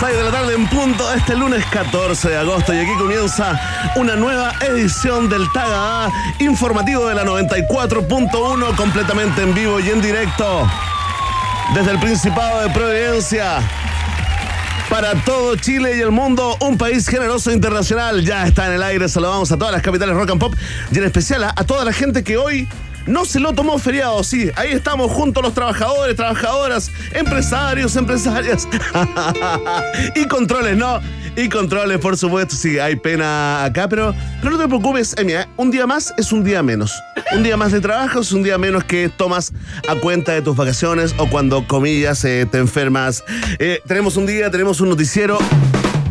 6 de la tarde en punto este lunes 14 de agosto y aquí comienza una nueva edición del Taga informativo de la 94.1 completamente en vivo y en directo desde el Principado de Providencia para todo Chile y el mundo, un país generoso internacional. Ya está en el aire, saludamos a todas las capitales rock and pop y en especial a, a toda la gente que hoy no se lo tomó feriado, sí. Ahí estamos juntos los trabajadores, trabajadoras, empresarios, empresarias. y controles, ¿no? Y controles, por supuesto, sí, hay pena acá, pero, pero no te preocupes, Emi, un día más es un día menos. Un día más de trabajo es un día menos que tomas a cuenta de tus vacaciones o cuando, comillas, eh, te enfermas. Eh, tenemos un día, tenemos un noticiero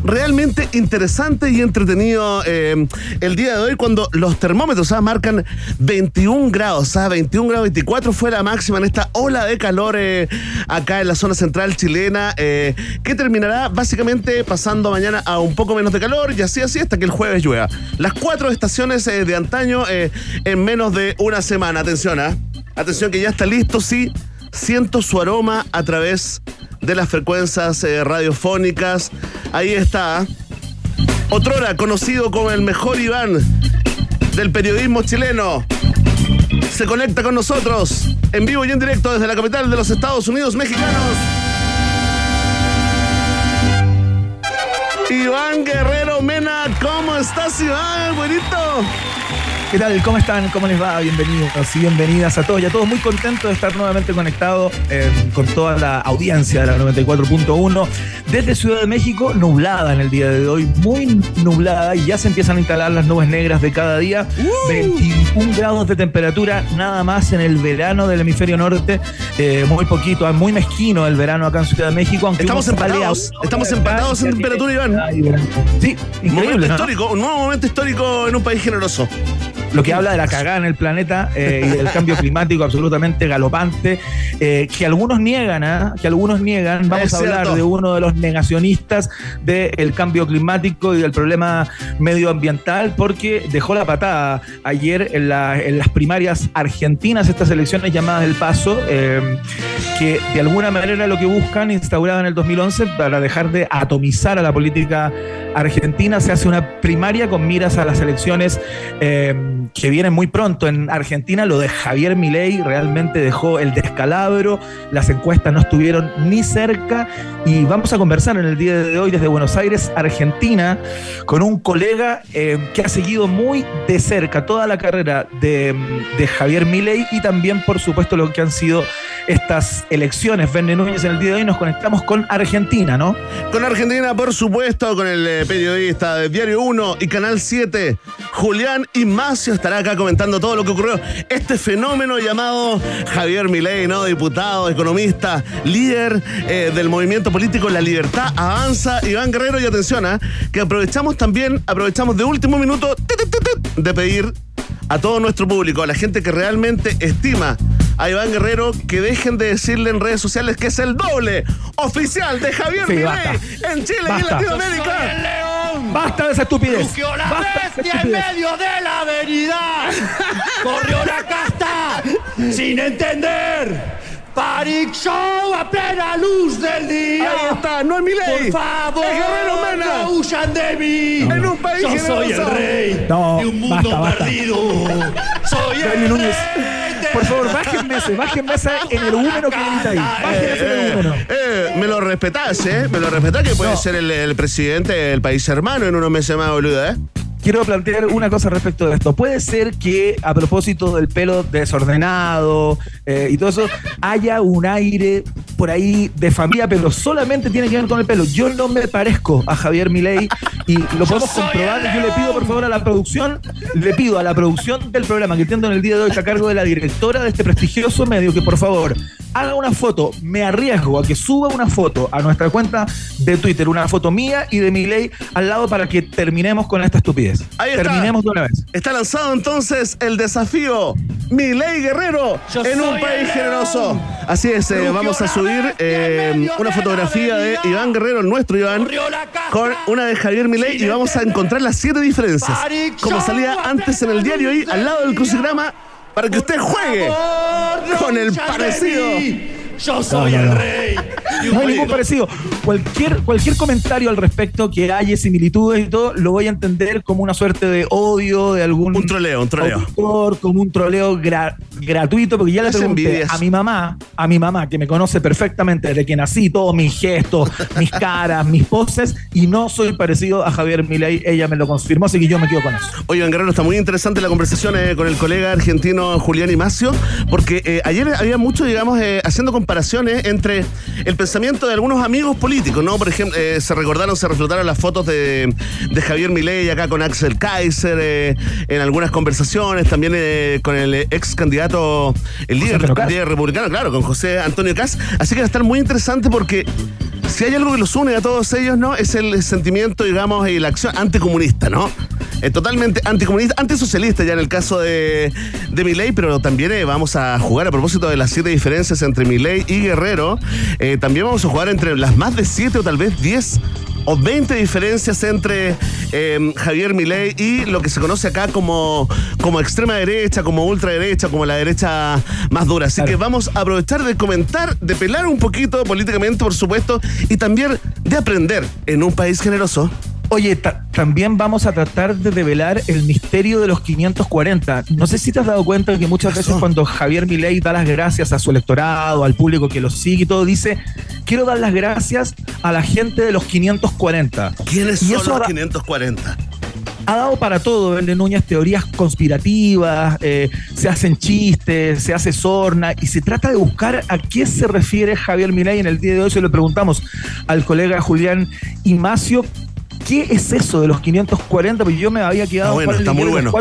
realmente interesante y entretenido eh, el día de hoy cuando los termómetros ¿ah? marcan 21 grados, ¿ah? 21 grados 24 fue la máxima en esta ola de calor eh, acá en la zona central chilena eh, que terminará básicamente pasando mañana a un poco menos de calor y así así hasta que el jueves llueva. Las cuatro estaciones de antaño en menos de una semana. Atención, ¿ah? atención que ya está listo, sí. Siento su aroma a través de las frecuencias eh, radiofónicas. Ahí está. Otrora, conocido como el mejor Iván del periodismo chileno. Se conecta con nosotros en vivo y en directo desde la capital de los Estados Unidos mexicanos. Iván Guerrero Mena, ¿cómo estás Iván? Buenito. ¿Qué tal? ¿Cómo están? ¿Cómo les va? Bienvenidos y bienvenidas a todos y a todos. Muy contentos de estar nuevamente conectados eh, con toda la audiencia de la 94.1 desde Ciudad de México, nublada en el día de hoy, muy nublada y ya se empiezan a instalar las nubes negras de cada día. 21 grados de temperatura nada más en el verano del hemisferio norte, eh, muy poquito, muy mezquino el verano acá en Ciudad de México. Aunque estamos empatados, estamos empatados en temperatura, Iván. Sí, increíble. histórico, un nuevo momento histórico en un país generoso lo que habla de la cagada en el planeta eh, y del cambio climático absolutamente galopante, eh, que algunos niegan, ¿ah? que algunos niegan. Vamos a hablar de uno de los negacionistas del cambio climático y del problema medioambiental, porque dejó la patada ayer en, las primarias argentinas, estas elecciones llamadas El Paso, eh, que de alguna manera lo que buscan, instaurada en el 2011, para dejar de atomizar a la política argentina, se hace una primaria con miras a las elecciones que viene muy pronto en Argentina, lo de Javier Milei realmente dejó el descalabro, las encuestas no estuvieron ni cerca y vamos a conversar en el día de hoy desde Buenos Aires, Argentina, con un colega eh, que ha seguido muy de cerca toda la carrera de, Javier Milei y también, por supuesto, lo que han sido estas elecciones. Verne Núñez, en el día de hoy nos conectamos con Argentina, ¿no? Con Argentina, por supuesto, con el eh, periodista de Diario 1 y Canal 7, Julián Imacio, estará acá comentando todo lo que ocurrió. Este fenómeno llamado Javier Milei, ¿no? Diputado, economista, líder eh, del movimiento político La Libertad Avanza, Iván Guerrero, y atención, ¿eh? que aprovechamos también, aprovechamos de último minuto de pedir a todo nuestro público, a la gente que realmente estima a Iván Guerrero que dejen de decirle en redes sociales que es el doble oficial de Javier sí, en Chile y en Latinoamérica. Basta de esa estupidez. Rugió la bestia en medio de la avenida. Corrió la casta sin entender. Paric Show a plena luz del día. Ahí está, no es mi ley. Por favor, es Guerrero Mena. no huyan de mí. En un país Yo soy el rey no, de un mundo basta, basta. perdido. Soy el Núñez. rey Por favor, bájenme ese, bájenme ese en el húmero que grita ahí. Bájenme ese en el húmero. Eh, me lo respetás, ¿eh? Me lo respetás que puede ser el, el presidente del país hermano en unos meses más, boludo, ¿eh? Quiero plantear una cosa respecto de esto. Puede ser que a propósito del pelo desordenado eh, y todo eso, haya un aire por ahí de familia, pero solamente tiene que ver con el pelo. Yo no me parezco a Javier Milei y lo podemos comprobar. Yo le pido por favor a la producción, le pido a la producción del programa que entiendo en el día de hoy a cargo de la directora de este prestigioso medio que por favor haga una foto. Me arriesgo a que suba una foto a nuestra cuenta de Twitter, una foto mía y de Milei al lado para que terminemos con esta estupidez. Ahí está. Terminemos de una vez. Está lanzado entonces el desafío Milei Guerrero en un país generoso. Así es, eh, vamos a subir eh, una fotografía de Iván Guerrero, nuestro Iván, con una de Javier Milei y vamos a encontrar las siete diferencias. Como salía antes en el diario y al lado del crucigrama para que usted juegue con el parecido. Yo soy el rey. No hay ningún parecido. Cualquier, cualquier comentario al respecto que haya similitudes y todo, lo voy a entender como una suerte de odio de algún. Un troleo, un troleo. autor, como un troleo gra- gratuito, porque ya le pregunté a mi mamá, a mi mamá, que me conoce perfectamente desde que nací, todos mis gestos, mis caras, mis poses, y no soy parecido a Javier Milei. Ella me lo confirmó, así que yo me quedo con eso. Oye, Guerrero, está muy interesante la conversación eh, con el colega argentino Julián Imacio, porque eh, ayer había mucho, digamos, eh, haciendo comparaciones entre el pensamiento de algunos amigos políticos, ¿no? Por ejemplo, eh, se recordaron, se reflotaron las fotos de, de Javier Milei acá con Axel Kaiser, eh, en algunas conversaciones, también eh, con el ex candidato, el líder, líder republicano, claro, con José Antonio Cas. Así que va a estar muy interesante porque si hay algo que los une a todos ellos, ¿no? Es el sentimiento, digamos, y la acción anticomunista, ¿no? Eh, totalmente anticomunista, antisocialista ya en el caso de, de Milei, pero también eh, vamos a jugar a propósito de las siete diferencias entre Milei y Guerrero. eh, también vamos a jugar entre las más de siete o tal vez diez o 20 diferencias entre eh, Javier Milei y lo que se conoce acá como, como extrema derecha, como ultraderecha, como la derecha más dura. Así Claro. que vamos a aprovechar de comentar, de pelar un poquito políticamente, por supuesto, y también de aprender en un país generoso. Oye, ta- también vamos a tratar de develar el misterio de los 540. No sé si te has dado cuenta que muchas veces cuando Javier Milei da las gracias a su electorado, al público que lo sigue y todo, dice, quiero dar las gracias a la gente de los 540. ¿Quiénes Y son eso los da- 540? ha dado para todo, Vende Núñez, teorías conspirativas, eh, se hacen chistes, se hace sorna y se trata de buscar a qué se refiere Javier Milei. En el día de hoy se lo preguntamos al colega Julián Imacio, ¿qué es eso de los 540? Porque yo me había quedado Está bueno, está muy bueno.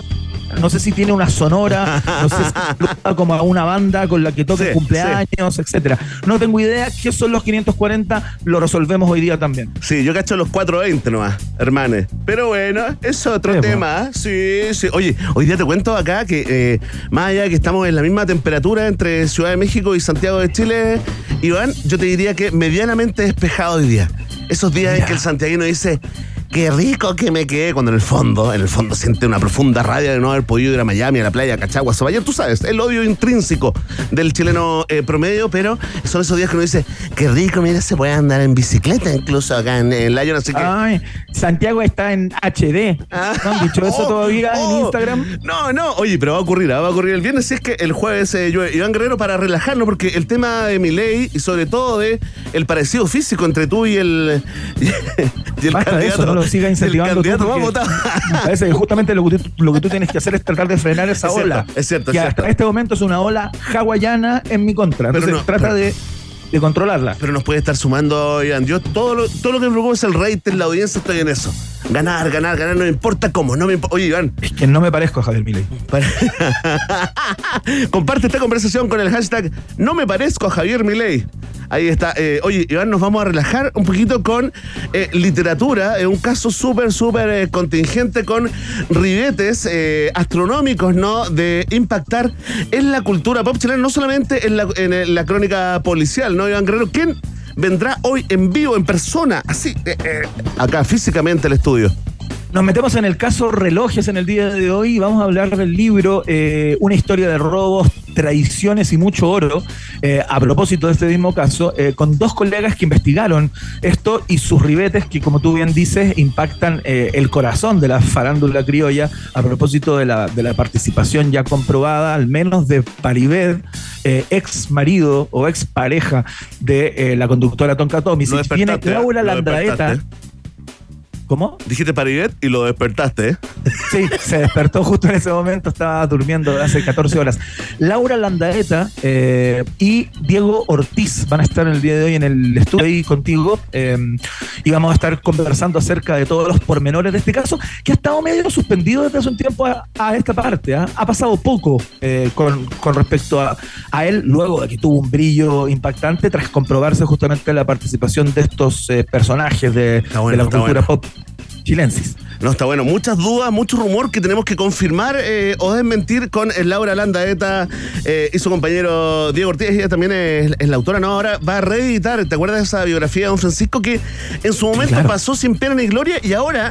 No sé si tiene una sonora, no sé si como a una banda con la que toque Sí, cumpleaños, etcétera. No tengo idea qué son los 540, lo resolvemos hoy día también. Sí, yo cacho los 420 nomás, hermanes. Pero bueno, es otro Sí, tema. Sí, sí. Oye, hoy día te cuento acá que eh, más allá de que estamos en la misma temperatura entre Ciudad de México y Santiago de Chile, Iván, yo te diría que medianamente despejado hoy día. Esos días en que el santiaguino dice, qué rico que me quedé, cuando en el fondo, en el fondo siente una profunda rabia de no haber podido ir a Miami, a la playa, a Cachagua, a Sabayar, tú sabes, el odio intrínseco del chileno eh, promedio, pero son esos días que uno dice, qué rico, mira, se puede andar en bicicleta incluso acá en, Lyon, así que... Ay, Santiago está en HD. ¿No han dicho eso Oh, todavía en oh. Instagram? No, no, oye, pero va a ocurrir, ¿ah? va a ocurrir el viernes. Si es que el jueves eh, llueve. Iván Guerrero para relajarnos, porque el tema de mi ley y sobre todo de el parecido físico entre tú y el, y el Basta de candidato. eso, no lo sigas el incentivando. tú, candidato que justamente lo que, tú, lo que tú tienes que hacer es tratar de frenar esa Es cierto, ola. es cierto, Que es hasta cierto. este momento es una ola hawaiana en mi contra. Entonces no, trata pero- de, de controlarla. Pero nos puede estar sumando, Iván. Yo todo lo, todo lo que me preocupa es el rating, la audiencia, estoy en eso. Ganar, ganar, ganar, no me importa cómo, no me importa. Oye, Iván, Es que no me parezco a Javier Milei. Comparte esta conversación con el hashtag No me parezco a Javier Milei. Ahí está. Eh, oye, Iván, nos vamos a relajar un poquito con eh, literatura. Eh, un caso súper, súper eh, contingente con ribetes eh, astronómicos, ¿no? De impactar en la cultura pop chilena, no solamente en la, en, la crónica policial, ¿no, Iván Guerrero? ¿Quién vendrá hoy en vivo, en persona, así, eh, eh, acá físicamente al estudio? Nos metemos en el caso relojes en el día de hoy vamos a hablar del libro eh, Una historia de robos, traiciones y mucho oro, eh, a propósito de este mismo caso, eh, con dos colegas que investigaron esto y sus ribetes que, como tú bien dices, impactan eh, el corazón de la farándula criolla, a propósito de la, de la participación ya comprobada, al menos de Paribed, eh, ex marido o ex pareja de la conductora Tonka despertaste, ¿eh? Laura Landraeta. ¿Cómo? Dijiste Paribet y lo despertaste, ¿eh? Sí, se despertó justo en ese momento, estaba durmiendo hace 14 horas. Laura Landaeta eh, y Diego Ortiz van a estar el día de hoy en el estudio ahí contigo eh, y vamos a estar conversando acerca de todos los pormenores de este caso que ha estado medio suspendido desde hace un tiempo a, esta parte. ¿ah? Ha pasado poco con, respecto a, él luego de que tuvo un brillo impactante tras comprobarse justamente la participación de estos personajes de, la cultura pop chilensis. No, está bueno. Muchas dudas, mucho rumor que tenemos que confirmar eh, o desmentir con Laura Landaeta eh, y su compañero Diego Ortiz. Ella también es, la autora, ¿no? Ahora va a reeditar. ¿Te acuerdas de esa biografía de don Francisco que en su momento pasó sin pena ni gloria y ahora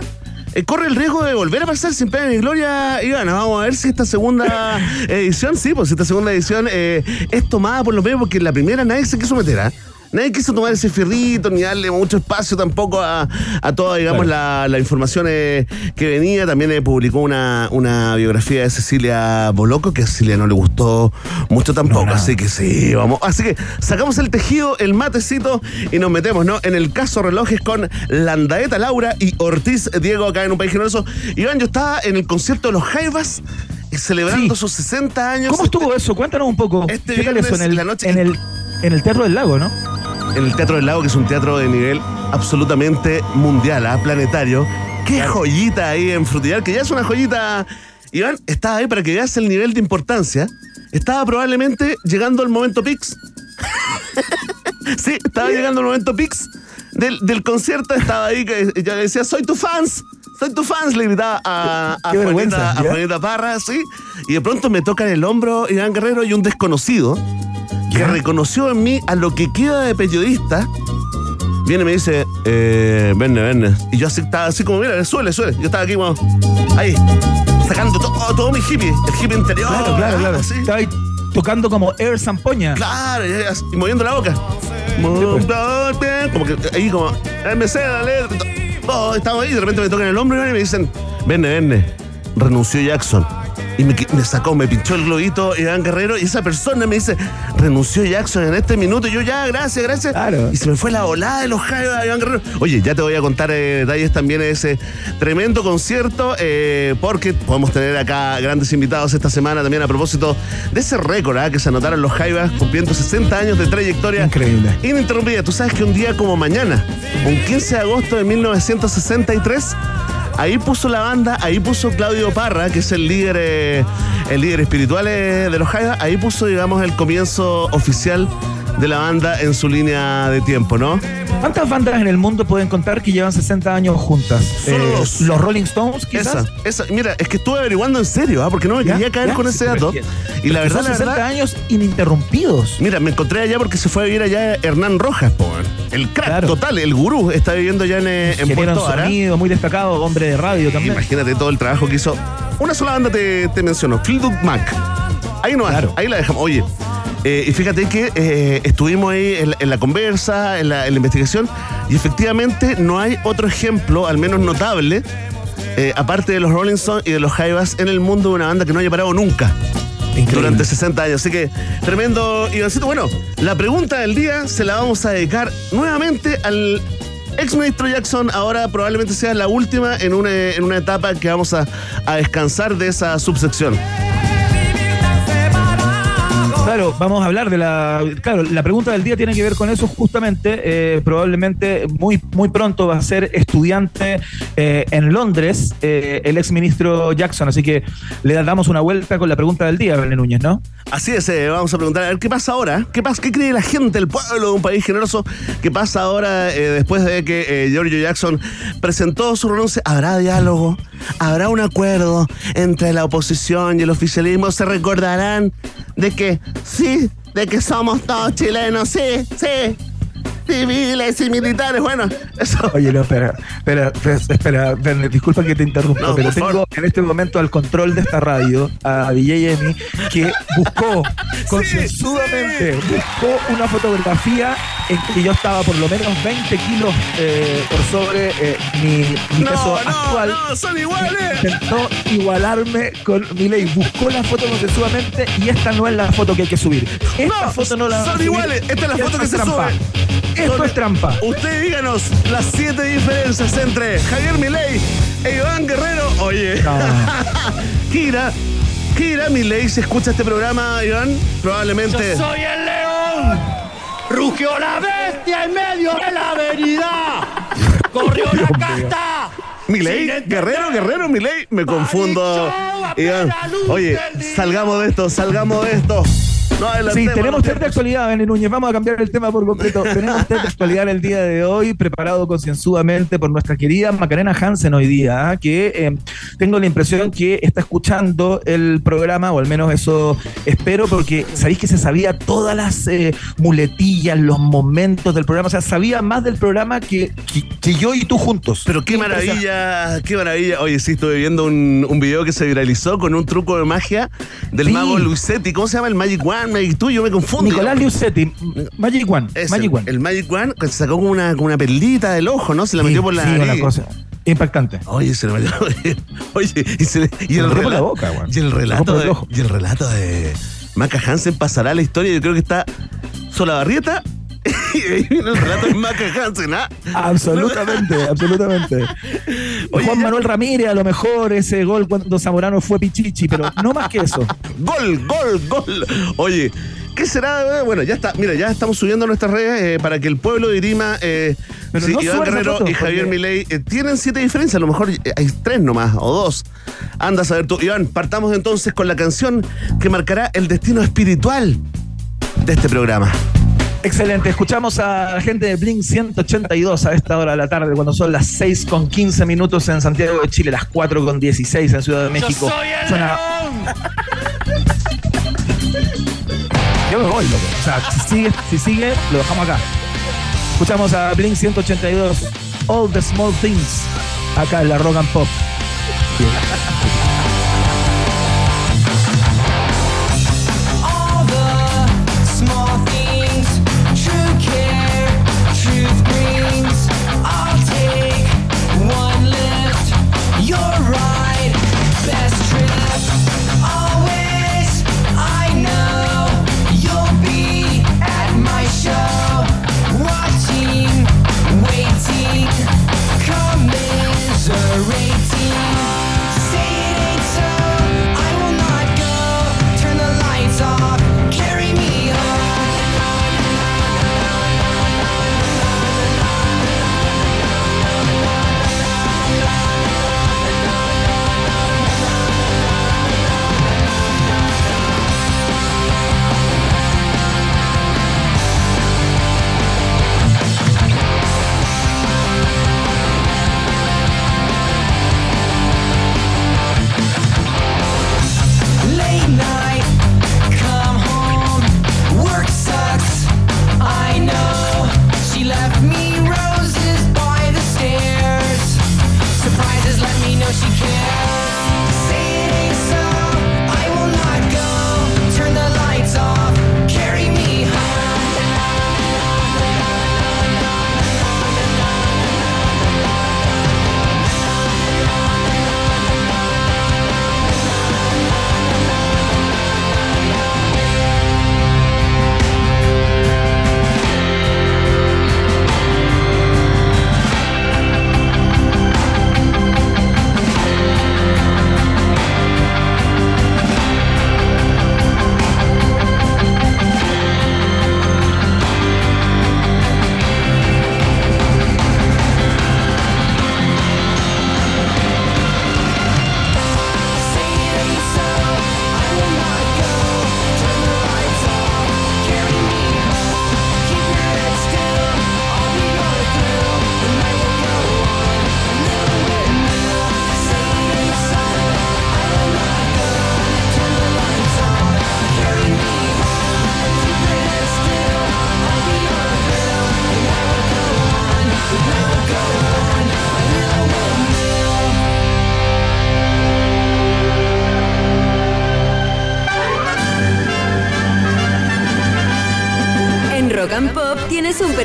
eh, corre el riesgo de volver a pasar sin pena ni gloria. Ivana, vamos a ver si esta segunda edición, sí, pues esta segunda edición es tomada por los medios, porque la primera nadie se quiso meter, ¿ah? Nadie quiso tomar ese fierrito ni darle mucho espacio tampoco a, toda, digamos, la, información eh, que venía. También eh, publicó una, una biografía de Cecilia Boloco, que a Cecilia no le gustó mucho tampoco. así que sí, vamos. Así que sacamos el tejido, el matecito y nos metemos, ¿no? En el caso relojes con Landaeta Laura y Ortiz Diego acá en un país generoso. Iván, yo estaba en el concierto de los Jaivas celebrando sus 60 años. ¿Cómo estuvo eso? Cuéntanos un poco. Este viernes en, el, la noche. En el, en el Teatro del Lago, ¿no? En el Teatro del Lago, que es un teatro de nivel absolutamente mundial, ¿ah? planetario. Qué joyita ahí en Frutillar, que ya es una joyita. Iván, estaba ahí para que veas el nivel de importancia. Estaba probablemente llegando el momento Pix. sí, estaba llegando el momento Pix del, concierto. Estaba ahí que yo decía, soy tu fans. Soy tu fans, le gritaba a, a, Juanita, Parra, sí. Y de pronto me tocan el hombro Iván Guerrero y un desconocido que reconoció en mí a lo que queda de periodista, viene y me dice, eh, vende, vende. Y yo así, estaba así como, mira, suele, suele. Yo estaba aquí como, ahí, sacando todo, todo mi hippie, el hippie interior. Claro, claro, claro. Estaba ahí tocando como Air Zampoña. Claro, y, moviendo la boca. Pues. Como que ahí como, MC, dale. Oh, estaba ahí, de repente me tocan el hombro y me dicen, vende, vende. Renunció Jackson y me, sacó, me pinchó el globito Iván Guerrero y esa persona me dice, renunció Jackson en este minuto. Y yo ya, gracias, gracias. Y se me fue la olada de los Jaivas de Iván Guerrero. Oye, ya te voy a contar eh, detalles también de ese tremendo concierto, eh, porque podemos tener acá grandes invitados esta semana también a propósito de ese récord ¿ah? que se anotaron los Jaivas cumpliendo 60 años de trayectoria. Increíble. Ininterrumpida. Tú sabes que un día como mañana, un 15 de agosto de 1963, Ahí puso la banda, ahí puso Claudio Parra, que es el líder, eh, el líder espiritual eh, de los Jaivas, ahí puso, digamos, el comienzo oficial de la banda en su línea de tiempo, ¿no? ¿Cuántas bandas en el mundo pueden contar que llevan 60 años juntas? Solo eh, dos. Los Rolling Stones, quizás. Esa, esa. Mira, es que estuve averiguando en serio, ¿ah? porque no me quería caer con ese dato. Y la verdad, 60 años ininterrumpidos. Mira, me encontré allá porque se fue a vivir allá Hernán Rojas, po, el crack total, el gurú, está viviendo ya en, eh, en Puerto Ara. sonido, muy destacado, hombre de radio también. Imagínate todo el trabajo que hizo. Una sola banda te, te mencionó, Fleetwood Mac. Ahí no claro. ahí la dejamos. Oye, eh, y fíjate que eh, estuvimos ahí en, la conversa, en la, investigación, y efectivamente no hay otro ejemplo, al menos notable, eh, aparte de los Rolling Stones y de los Jaivas, en el mundo de una banda que no haya parado nunca. Durante 60 años. Así que tremendo, Ivancito. Bueno, la pregunta del día se la vamos a dedicar nuevamente al ex ministro Jackson. Ahora probablemente sea la última en una, en una etapa que vamos a, a descansar de esa subsección. Claro, vamos a hablar de la. Claro, la pregunta del día tiene que ver con eso justamente. Eh, probablemente muy, muy pronto va a ser estudiante eh, en Londres eh, el ex ministro Jackson. Así que le damos una vuelta con la pregunta del día, René Núñez, ¿no? Así es, vamos a preguntar a ver qué pasa ahora. ¿Qué pasa? ¿Qué cree la gente, el pueblo de un país generoso? ¿Qué pasa ahora después de que Giorgio Jackson presentó su renuncia? ¿Habrá diálogo? ¿Habrá un acuerdo entre la oposición y el oficialismo? ¿Se recordarán de que sí, de que somos todos chilenos, sí, sí. Civiles y militares, bueno, eso. Oye, no, espera, espera, espera, disculpa que te interrumpa, pero tengo en este momento al control de esta radio a DJ Emi que buscó, concienzudamente, buscó una fotografía en que yo estaba por lo menos 20 kilos eh, por sobre eh, mi, No, peso no, actual. no, son iguales. Intentó igualarme con mi ley. Buscó la foto consensuamente y esta no es la foto que hay que subir. Esta foto no la son iguales. Esta es la foto que se trampa. sube. Esto es trampa. Usted díganos las siete diferencias entre Javier Milei e Iván Guerrero. Oye, No. Kira, Kira Milei, si escucha este programa, Iván, Yo probablemente. soy el león. Rugió la bestia en medio de la avenida. Corrió la casta. Milei. Guerrero, Guerrero, Milei, me confundo. Iván, oye, salgamos de esto, salgamos de esto. No Sí, tenemos test de actualidad, Benny Núñez. Vamos a cambiar el tema por completo. tenemos test de actualidad el día de hoy, preparado concienzudamente por nuestra querida Macarena Hansen hoy día, ¿ah? que eh, tengo la impresión que está escuchando el programa, o al menos eso espero, porque sabéis que se sabía todas las eh, muletillas, los momentos del programa. O sea, sabía más del programa que, que, que yo y tú juntos. Pero qué maravilla, qué maravilla. Oye, sí, estuve viendo un, un video que se viralizó con un truco de magia del Sí. mago Luisetti. ¿Cómo se llama? El Magic One, Magic Two, yo me confundo. Nicolás Liusetti, Magic One. Magic el, One. el Magic One que se sacó como una, como una perlita del ojo, ¿no? Se la metió por la sí, nariz. cosa impactante. Oye, se la metió. Oye, y, se le- y el por la relato. boca, weón. y el relato de, ojo. y el relato de Maca Hansen pasará a la historia. Yo creo que está Solabarrieta. Y ahí viene el relato de Maca Hansen, ¿ah? Absolutamente, absolutamente. Oye, Juan Manuel Ramírez, a lo mejor ese gol cuando Zamorano fue Pichichi, pero no más que eso. Gol, gol, gol. Oye, ¿qué será? Bueno, ya está. Mira, ya estamos subiendo nuestras redes eh, para que el pueblo dirima. Eh, si no Iván Guerrero fotos, y Javier porque- Milei eh, tienen siete diferencias. A lo mejor eh, hay tres nomás o dos. Anda a saber tú. Iván, partamos entonces con la canción que marcará el destino espiritual de este programa. Excelente, escuchamos a la gente de Blink 182 a esta hora de la tarde, cuando son las 6 con 15 minutos en Santiago de Chile, las 4 con 16 en Ciudad de México. Yo soy el Suena-. Yo me voy, loco. O sea, si sigue, si sigue, lo dejamos acá. Escuchamos a Blink 182, All the Small Things, acá en la Rock and Pop.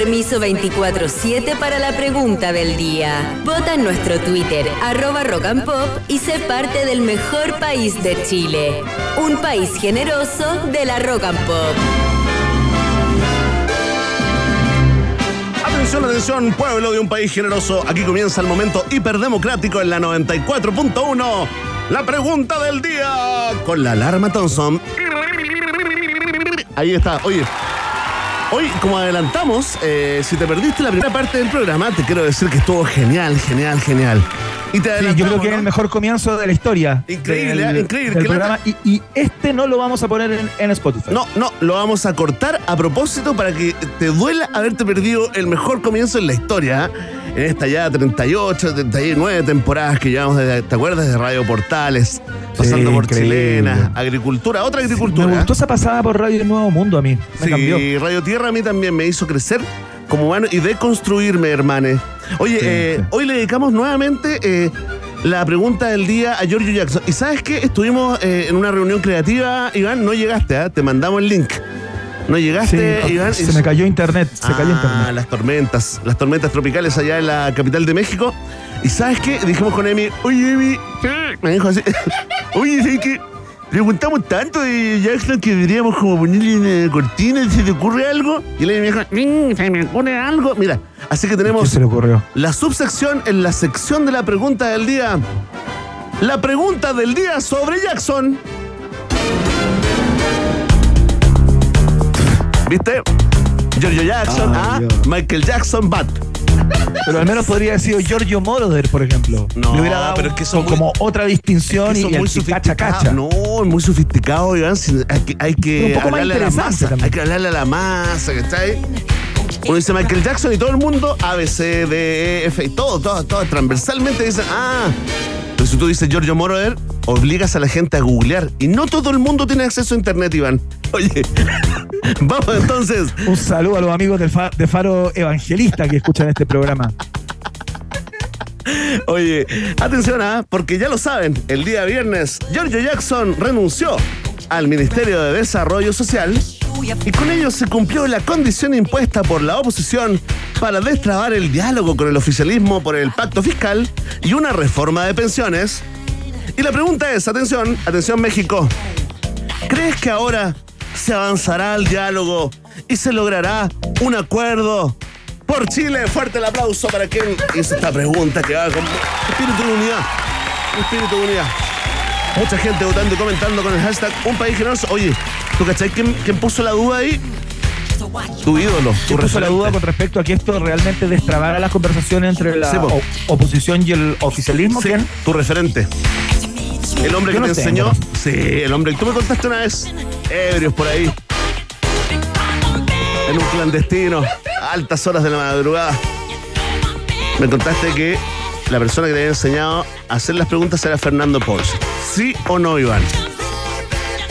Permiso 24-7 para la pregunta del día. Vota en nuestro Twitter, arroba rock and pop, y sé parte del mejor país de Chile. Un país generoso de la rock and pop. Atención, atención, pueblo de un país generoso. Aquí comienza el momento hiperdemocrático en la 94.1. La pregunta del día con la alarma Thompson. Ahí está. Oye, hoy como adelantamos, eh, si te perdiste la primera parte del programa, te quiero decir que estuvo genial, genial, genial. Y te Sí, yo creo que es ¿no? el mejor comienzo de la historia. Increíble, del- ¿eh? Increíble. del programa. Y, y este no lo vamos a poner en, en Spotify. No, no, lo vamos a cortar a propósito para que te duela haberte perdido el mejor comienzo en la historia. ¿eh? En esta ya 38, 39 temporadas que llevamos, desde, ¿te acuerdas? De Radio Portales, pasando por. Chilena, agricultura, otra Me agricultura. gustó esa pasada por Radio Nuevo Mundo a mí. Me sí, cambió. Radio Tierra a mí también me hizo crecer como humano y deconstruirme, hermane. Oye, Sí, eh, sí. hoy le dedicamos nuevamente eh, la pregunta del día a Giorgio Jackson. ¿Y sabes qué? Estuvimos eh, en una reunión creativa, Iván, no llegaste, ¿ah? te mandamos el link. No Sí, llegaste, Iván. se me cayó internet. Se cayó Ah, internet. las tormentas, las tormentas tropicales allá en la capital de México. ¿Y sabes qué? Dijimos con Emi, oye Emi, me dijo así, oye, ¿sabes qué? Preguntamos tanto de Jackson que deberíamos como ponerle una cortina, ¿se te ocurre algo? Y le dijo, "Mm, se me ocurre algo. Mira, así que ¿Qué tenemos se le ocurrió? la subsección en la sección de la pregunta del día. La pregunta del día sobre Jackson. ¿Viste? Giorgio Jackson, Ah, ah. Michael Jackson, Bat. Pero al menos podría haber sido Giorgio Moroder, por ejemplo. No, Le hubiera dado pero es que son muy- como otra distinción Que y son el muy cacha, cacha. No, es muy sofisticado, Iván. Hay que, hay hablarle a la masa. también. Hay que hablarle a la masa, ¿cachai? Uno dice Michael Jackson y todo el mundo, A, B, C, D, E, F, y todo, todo, todo, transversalmente dicen, ah. Pero si tú dices Giorgio Moroder, obligas a la gente a googlear. Y no todo el mundo tiene acceso a internet, Iván. Oye, vamos entonces. Un saludo a los amigos del Fa- de Faro Evangelista que escuchan este programa. Oye, atención, ¿ah? porque ya lo saben, el día viernes, Giorgio Jackson renunció al Ministerio de Desarrollo Social y con ello se cumplió la condición impuesta por la oposición para destrabar el diálogo con el oficialismo por el pacto fiscal y una reforma de pensiones. Y la pregunta es, atención, atención México, ¿crees que ahora se avanzará al diálogo y se logrará un acuerdo por Chile? Fuerte el aplauso para quien hizo esta pregunta que va con espíritu de unidad. Espíritu de unidad. Mucha gente votando y comentando con el hashtag Un País Generoso. Oye, ¿tú cachai quién, quién puso la duda ahí? Tu ídolo, tu puso la duda con respecto a que esto realmente destrabara las conversaciones entre la oposición y el oficialismo. Sí, ¿Quién? tu referente. El hombre Yo que no te tengo. enseñó. Sí, el hombre. Tú me contaste una vez. Ebrios por ahí. En un clandestino. A altas horas de la madrugada. Me contaste que la persona que te había enseñado a hacer las preguntas era Fernando Ponce. ¿Sí o no, Iván?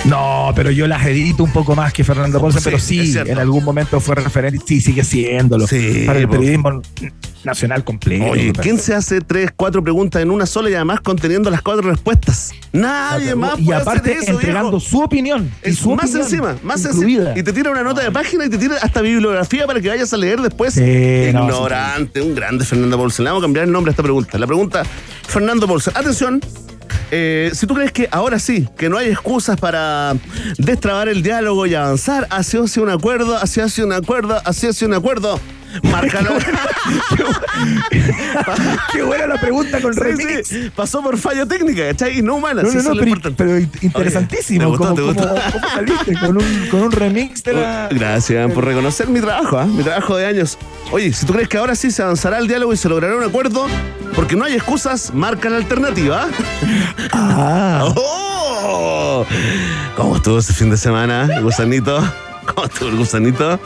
No, pero yo las edito un poco más que Fernando Sí, pero sí, en algún momento fue referente y sí, sigue siéndolo. Sí, para el po. periodismo nacional completo. Oye, ¿quién se hace tres, cuatro preguntas en una sola y además conteniendo las cuatro respuestas? Nadie más Y puede aparte hacer eso, entregando viejo. su opinión. y su más opinión encima, más encima. Y te tira una nota de página y te tira hasta bibliografía para que vayas a leer después. Sí, no, Ignorante, un grande Fernando Bolsen. Le vamos a cambiar el nombre a esta pregunta. La pregunta, Fernando Bolsen. Atención. Eh, si tú crees que ahora sí, que no hay excusas para destrabar el diálogo y avanzar hacia, un acuerdo, hacia, un acuerdo, hacia un acuerdo, márcalo. Qué buena la pregunta con remix. sí, pasó por falla técnica, ¿cachai? Y no humana. No, pero, pero interesantísimo. ¿te gustó, como, te gustó? como-. Con un, con un remix de la. Gracias por reconocer mi trabajo, ¿ah? mi trabajo de años. Oye, si tú crees que ahora sí se avanzará el diálogo y se logrará un acuerdo, porque no hay excusas, marca la alternativa. Ah, ¡Oh! ¿Cómo estuvo ese fin de semana, gusanito? ¿Cómo estuvo el gusanito?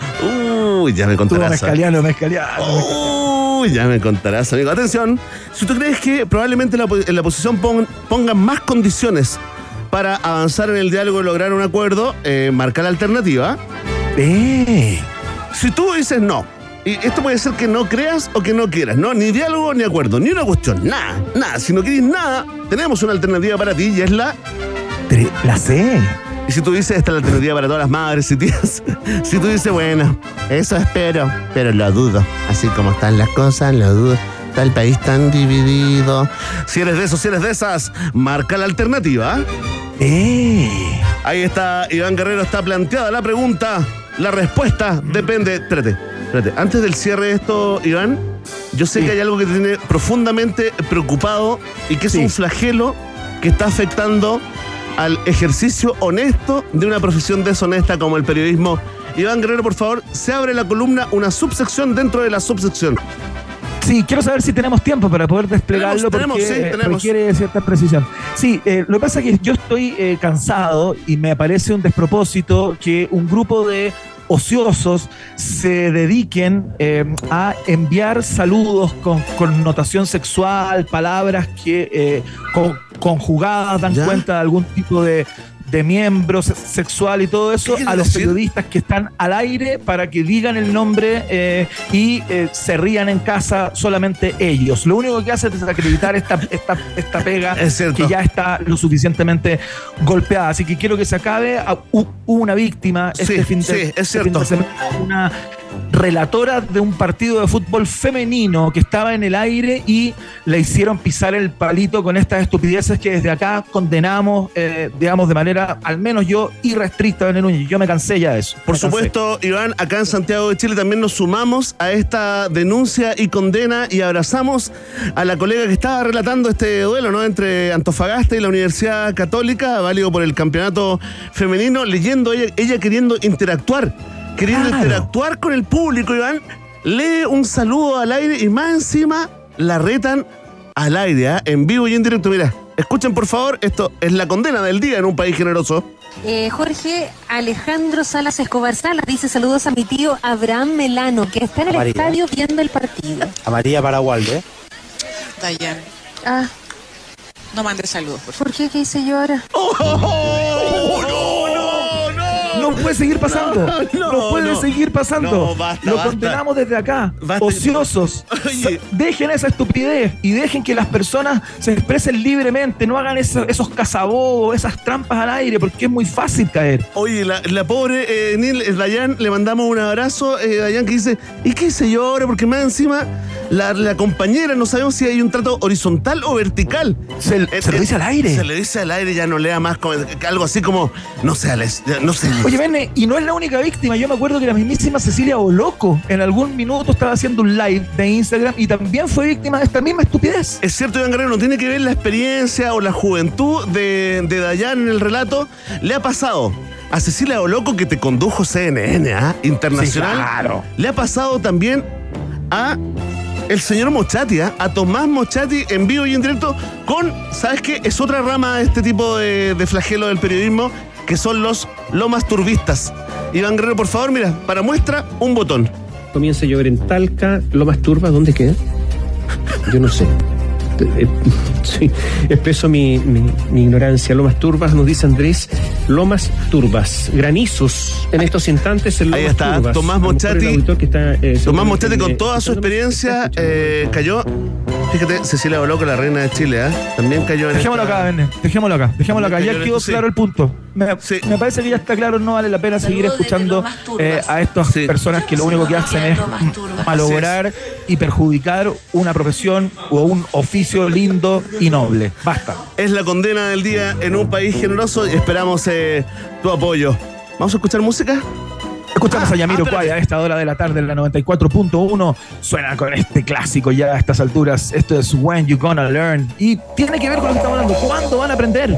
Uy, ya me contarás. mezcaliano, mezcaliano. Uy, ya me contarás, amigo. Atención, si tú crees que probablemente la, en la oposición pon- pongan más condiciones para avanzar en el diálogo y lograr un acuerdo, eh, marca la alternativa. Eh, Si tú dices no, y esto puede ser que no creas o que no quieras, no, ni diálogo ni acuerdo, ni una cuestión, nada, nada. Si no quieres nada, tenemos una alternativa para ti y es la la sé. Y si tú dices, esta es la alternativa para todas las madres y tías. Si tú dices, bueno, eso espero, pero lo dudo. Así como están las cosas, lo dudo. Está el país tan dividido. Si eres de esos, si eres de esas, marca la alternativa. ¡Eh! Ahí está, Iván Guerrero, está planteada la pregunta. La respuesta depende. Espérate, espérate. Antes del cierre de esto, Iván, yo sé Sí. que hay algo que te tiene profundamente preocupado y que es Sí. un flagelo que está afectando al ejercicio honesto de una profesión deshonesta como el periodismo. Iván Guerrero, por favor, se abre la columna, una subsección dentro de la subsección. Sí, quiero saber si tenemos tiempo para poder desplegarlo Tenemos, porque tenemos, sí, tenemos. requiere cierta precisión. Sí, eh, lo que pasa es que yo estoy eh, cansado y me parece un despropósito que un grupo de ociosos se dediquen eh, a enviar saludos con connotación sexual, palabras que eh, con- conjugadas dan ¿Ya? cuenta de algún tipo de, de miembro se- sexual y todo eso ¿Qué quiere a los decir? periodistas que están al aire para que digan el nombre eh, y eh, se rían en casa solamente ellos. Lo único que hace es desacreditar esta, esta, esta pega Es que ya está lo suficientemente golpeada. Así que quiero que se acabe. Ah, hu- Hubo una víctima este Sí, fin de, sí, es este cierto. fin de semana, una relatora de un partido de fútbol femenino que estaba en el aire y le hicieron pisar el palito con estas estupideces que desde acá condenamos, eh, digamos, de manera, al menos yo, irrestricta, Belén Núñez. Yo me cansé ya de eso. Por Me cansé. supuesto, Iván, acá en Santiago de Chile también nos sumamos a esta denuncia y condena y abrazamos a la colega que estaba relatando este duelo, ¿no? Entre Antofagasta y la Universidad Católica, válido por el campeonato femenino, leyendo ella, ella queriendo interactuar, queriendo Claro. interactuar con el público, Iván. Lee un saludo al aire y más encima la retan al aire, ¿ah? en vivo y en directo. Mira, escuchen por favor, esto es la condena del día en un país generoso. Eh, Jorge Alejandro Salas Escobar Salas dice saludos a mi tío Abraham Melano, que está en el María. estadio viendo el partido. A María Paragualde. Dayan, Ah, no mandes saludos, por favor. ¿por qué? ¿Qué hice yo ahora? ¡Oh, no, no, no! Puede seguir pasando. No, No, puede seguir pasando. Basta, Lo basta. condenamos desde acá. Basta. Ociosos. Oye. Dejen esa estupidez y dejen que las personas se expresen libremente. No hagan eso- esos cazabobos, esas trampas al aire, porque es muy fácil caer. Oye, la, la pobre eh, Neil eh, Dayan, le mandamos un abrazo. Eh, Dayan que dice, ¿y qué hice yo ahora? Porque más encima, la, la compañera, no sabemos si hay un trato horizontal o vertical. Se, Eh, se lo dice al aire. Se le dice al aire, ya no lea más, como- algo así como, no sé, Alex, no sé. Oye, Vene, y no es la única víctima. Yo me acuerdo que la mismísima Cecilia Boloco en algún minuto estaba haciendo un live de Instagram y también fue víctima de esta misma estupidez. Es cierto, Iván Guerrero, no tiene que ver la experiencia o la juventud de, de Dayan en el relato. Le ha pasado a Cecilia Oloco que te condujo CNN, ¿ah? Internacional. Sí, claro. Le ha pasado también a el señor Mochati, ¿ah? a Tomás Mochati en vivo y en directo con, ¿sabes qué? Es otra rama de este tipo de, de flagelo del periodismo que son los lomas turbistas. Iván Guerrero, por favor, mira, para muestra, un botón. comienza a llover en Talca, Lomas Turbas, ¿dónde queda? Yo no sé. Eh, Sí, expreso mi, mi- mi ignorancia. Lomas Turbas, nos dice Andrés, Lomas Turbas, granizos en estos instantes en Lomas Ahí está, Turbas. Tomás Mochati. que está, eh, Tomás Mochati con me- toda su experiencia eh, cayó. Fíjate, Cecilia Boloco, la reina de Chile, ¿ah? También cayó en Dejémoslo esta- acá, Vene. Dejémoslo acá. Dejémoslo acá. Ya quedó claro el punto. Me, Sí. me parece que ya está claro. No vale la pena seguir escuchando eh, a estas Sí. personas que lo único que hacen es malograr y perjudicar una profesión o un oficio lindo y noble. Basta. Es la condena del día en un país generoso y esperamos eh, tu apoyo. ¿Vamos a escuchar música? Escuchamos Ah, a Yamiro ah. Kwai a esta hora de la tarde en la 94.1. Suena con este clásico ya a estas alturas. Esto es When You Gonna Learn. Y tiene que ver con lo que estamos hablando. ¿Cuándo van a aprender?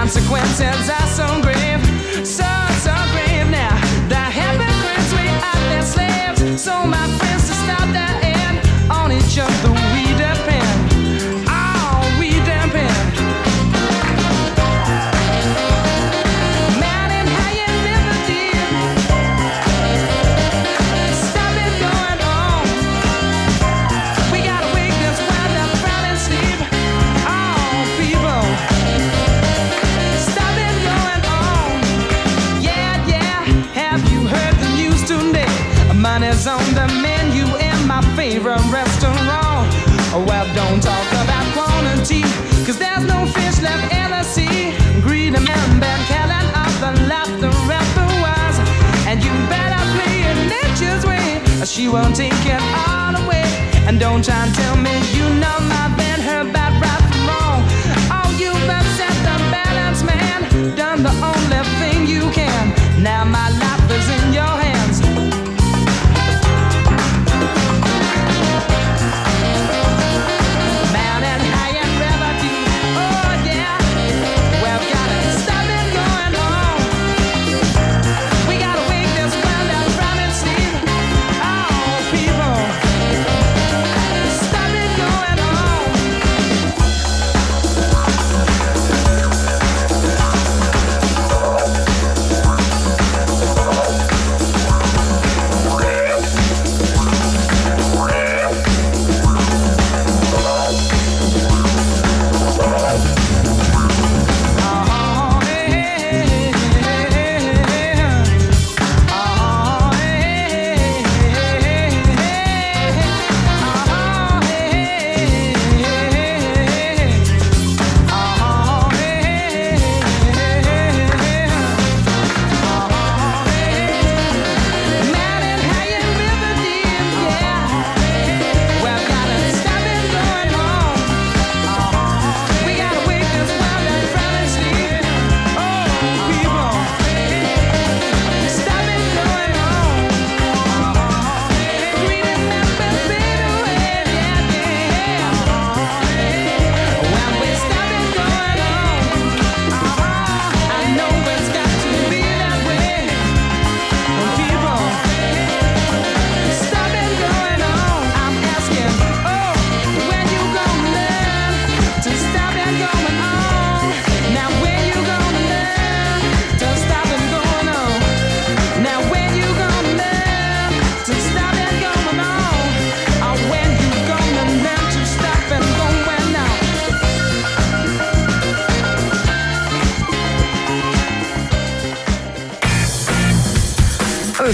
consequences are so grave, so, so grave now. The hypocrites we are their slaves. So my friends she won't take it all away. And don't try and tell me you know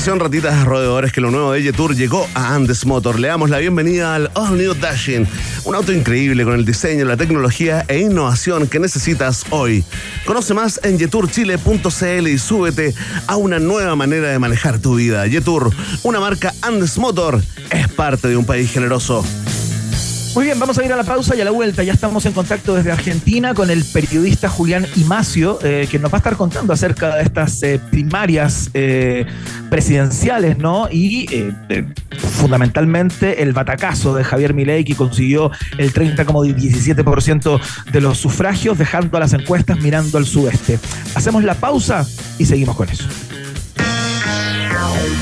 Atención, ratitas roedores, que lo nuevo de Tour llegó a Andes Motor. Le damos la bienvenida al All New Dashing, un auto increíble con el diseño, la tecnología e innovación que necesitas hoy. Conoce más en yeturchile.cl y súbete a una nueva manera de manejar tu vida. Yetur, una marca Andes Motor, es parte de un país generoso. Muy bien, vamos a ir a la pausa y a la vuelta. Ya estamos en contacto desde Argentina con el periodista Julián Imacio, eh, que nos va a estar contando acerca de estas eh, primarias eh, presidenciales, ¿no? Y eh, fundamentalmente el batacazo de Javier Milei, que consiguió el 30,17% de los sufragios, dejando a las encuestas mirando al sudeste. Hacemos la pausa y seguimos con eso.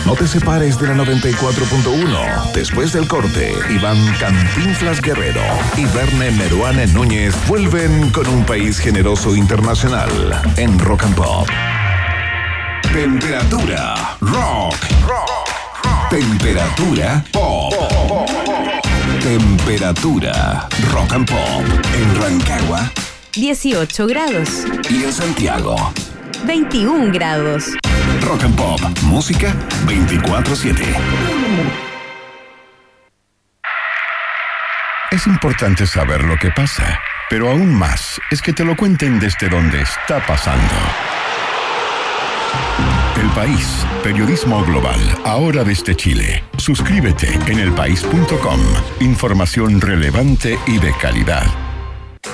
No te separes de la 94.1. Después del corte, Iván Cantinflas Guerrero y Verne Meruane Núñez vuelven con un país generoso internacional en Rock and Pop. Temperatura rock. Temperatura pop. Temperatura rock and pop en Rancagua 18 grados, y en Santiago. 21 grados. Rock and Pop, música 24/7. Es importante saber lo que pasa, pero aún más es que te lo cuenten desde donde está pasando. El País, periodismo global, ahora desde Chile. Suscríbete en elpaís.com. Información relevante y de calidad.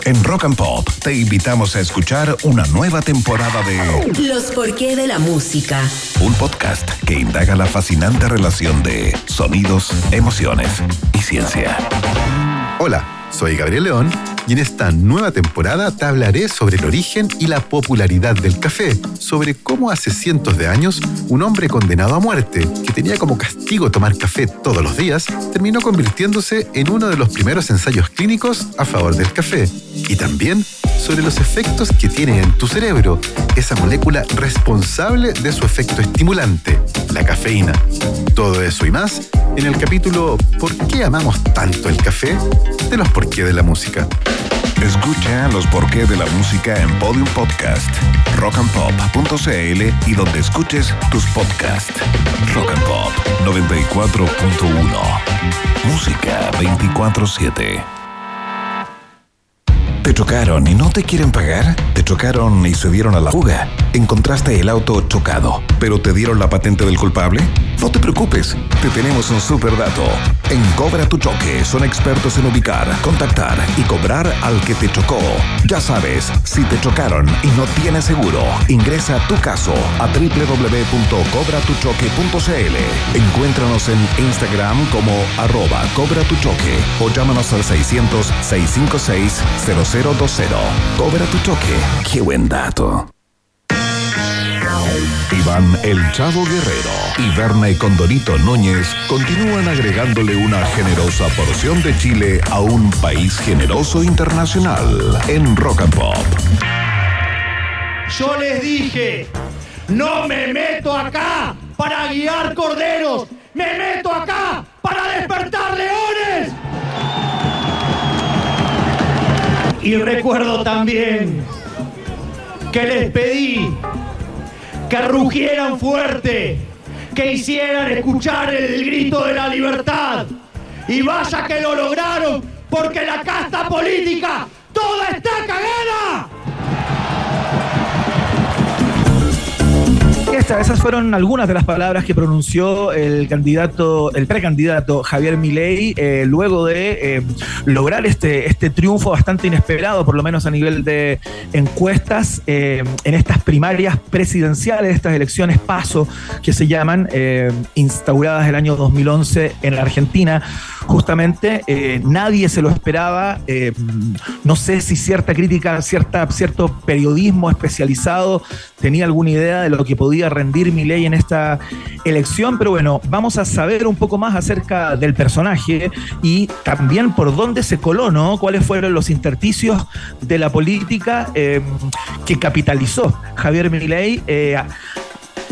En Rock and Pop te invitamos a escuchar una nueva temporada de Los porqué de la música. un podcast que indaga la fascinante relación de sonidos, emociones y ciencia. Hola, soy Gabriel León y en esta nueva temporada te hablaré sobre el origen y la popularidad del café, sobre cómo hace cientos de años un hombre condenado a muerte, que tenía como castigo tomar café todos los días, terminó convirtiéndose en uno de los primeros ensayos clínicos a favor del café. Y también sobre los efectos que tiene en tu cerebro, esa molécula responsable de su efecto estimulante, la cafeína. Todo eso y más en el capítulo ¿Por qué amamos tanto el café? de los por qué de la música. Escucha los porqué de la música en Podium Podcast. rockandpop.cl y donde escuches tus podcasts. Rock Pop 94.1. Música 24-7. ¿Te chocaron y no te quieren pagar? ¿Te chocaron y se dieron a la fuga? ¿Encontraste el auto chocado, pero te dieron la patente del culpable? No te preocupes, te tenemos un super dato. En Cobra tu Choque son expertos en ubicar, contactar y cobrar al que te chocó. Ya sabes, si te chocaron y no tienes seguro, ingresa tu caso a www.cobratuchoque.cl. Encuéntranos en Instagram como arroba Cobra tu Choque o llámanos al 600-656-0020. Cobra tu Choque. Qué buen dato. Iván El Chavo Guerrero y Berna y Condorito Núñez continúan agregándole una generosa porción de Chile a un país generoso internacional en Rock and Pop. Yo les dije, no me meto acá para guiar corderos, me meto acá para despertar leones. Y recuerdo también que les pedí que rugieran fuerte, que hicieran escuchar el grito de la libertad. Y vaya que lo lograron, porque la casta política toda está cagada. Esas fueron algunas de las palabras que pronunció el candidato, el precandidato Javier Milei, eh, luego de eh, lograr este, este triunfo bastante inesperado, por lo menos a nivel de encuestas, eh, en estas primarias presidenciales, estas elecciones paso que se llaman, instauradas el año 2011 en la Argentina. Justamente eh, nadie se lo esperaba. eh, no sé si cierta crítica, cierta, cierto periodismo especializado tenía alguna idea de lo que podía rendir mi ley en esta elección, pero bueno, vamos a saber un poco más acerca del personaje y también por dónde se coló, ¿no? Cuáles fueron los intersticios de la política eh, que capitalizó Javier Milei.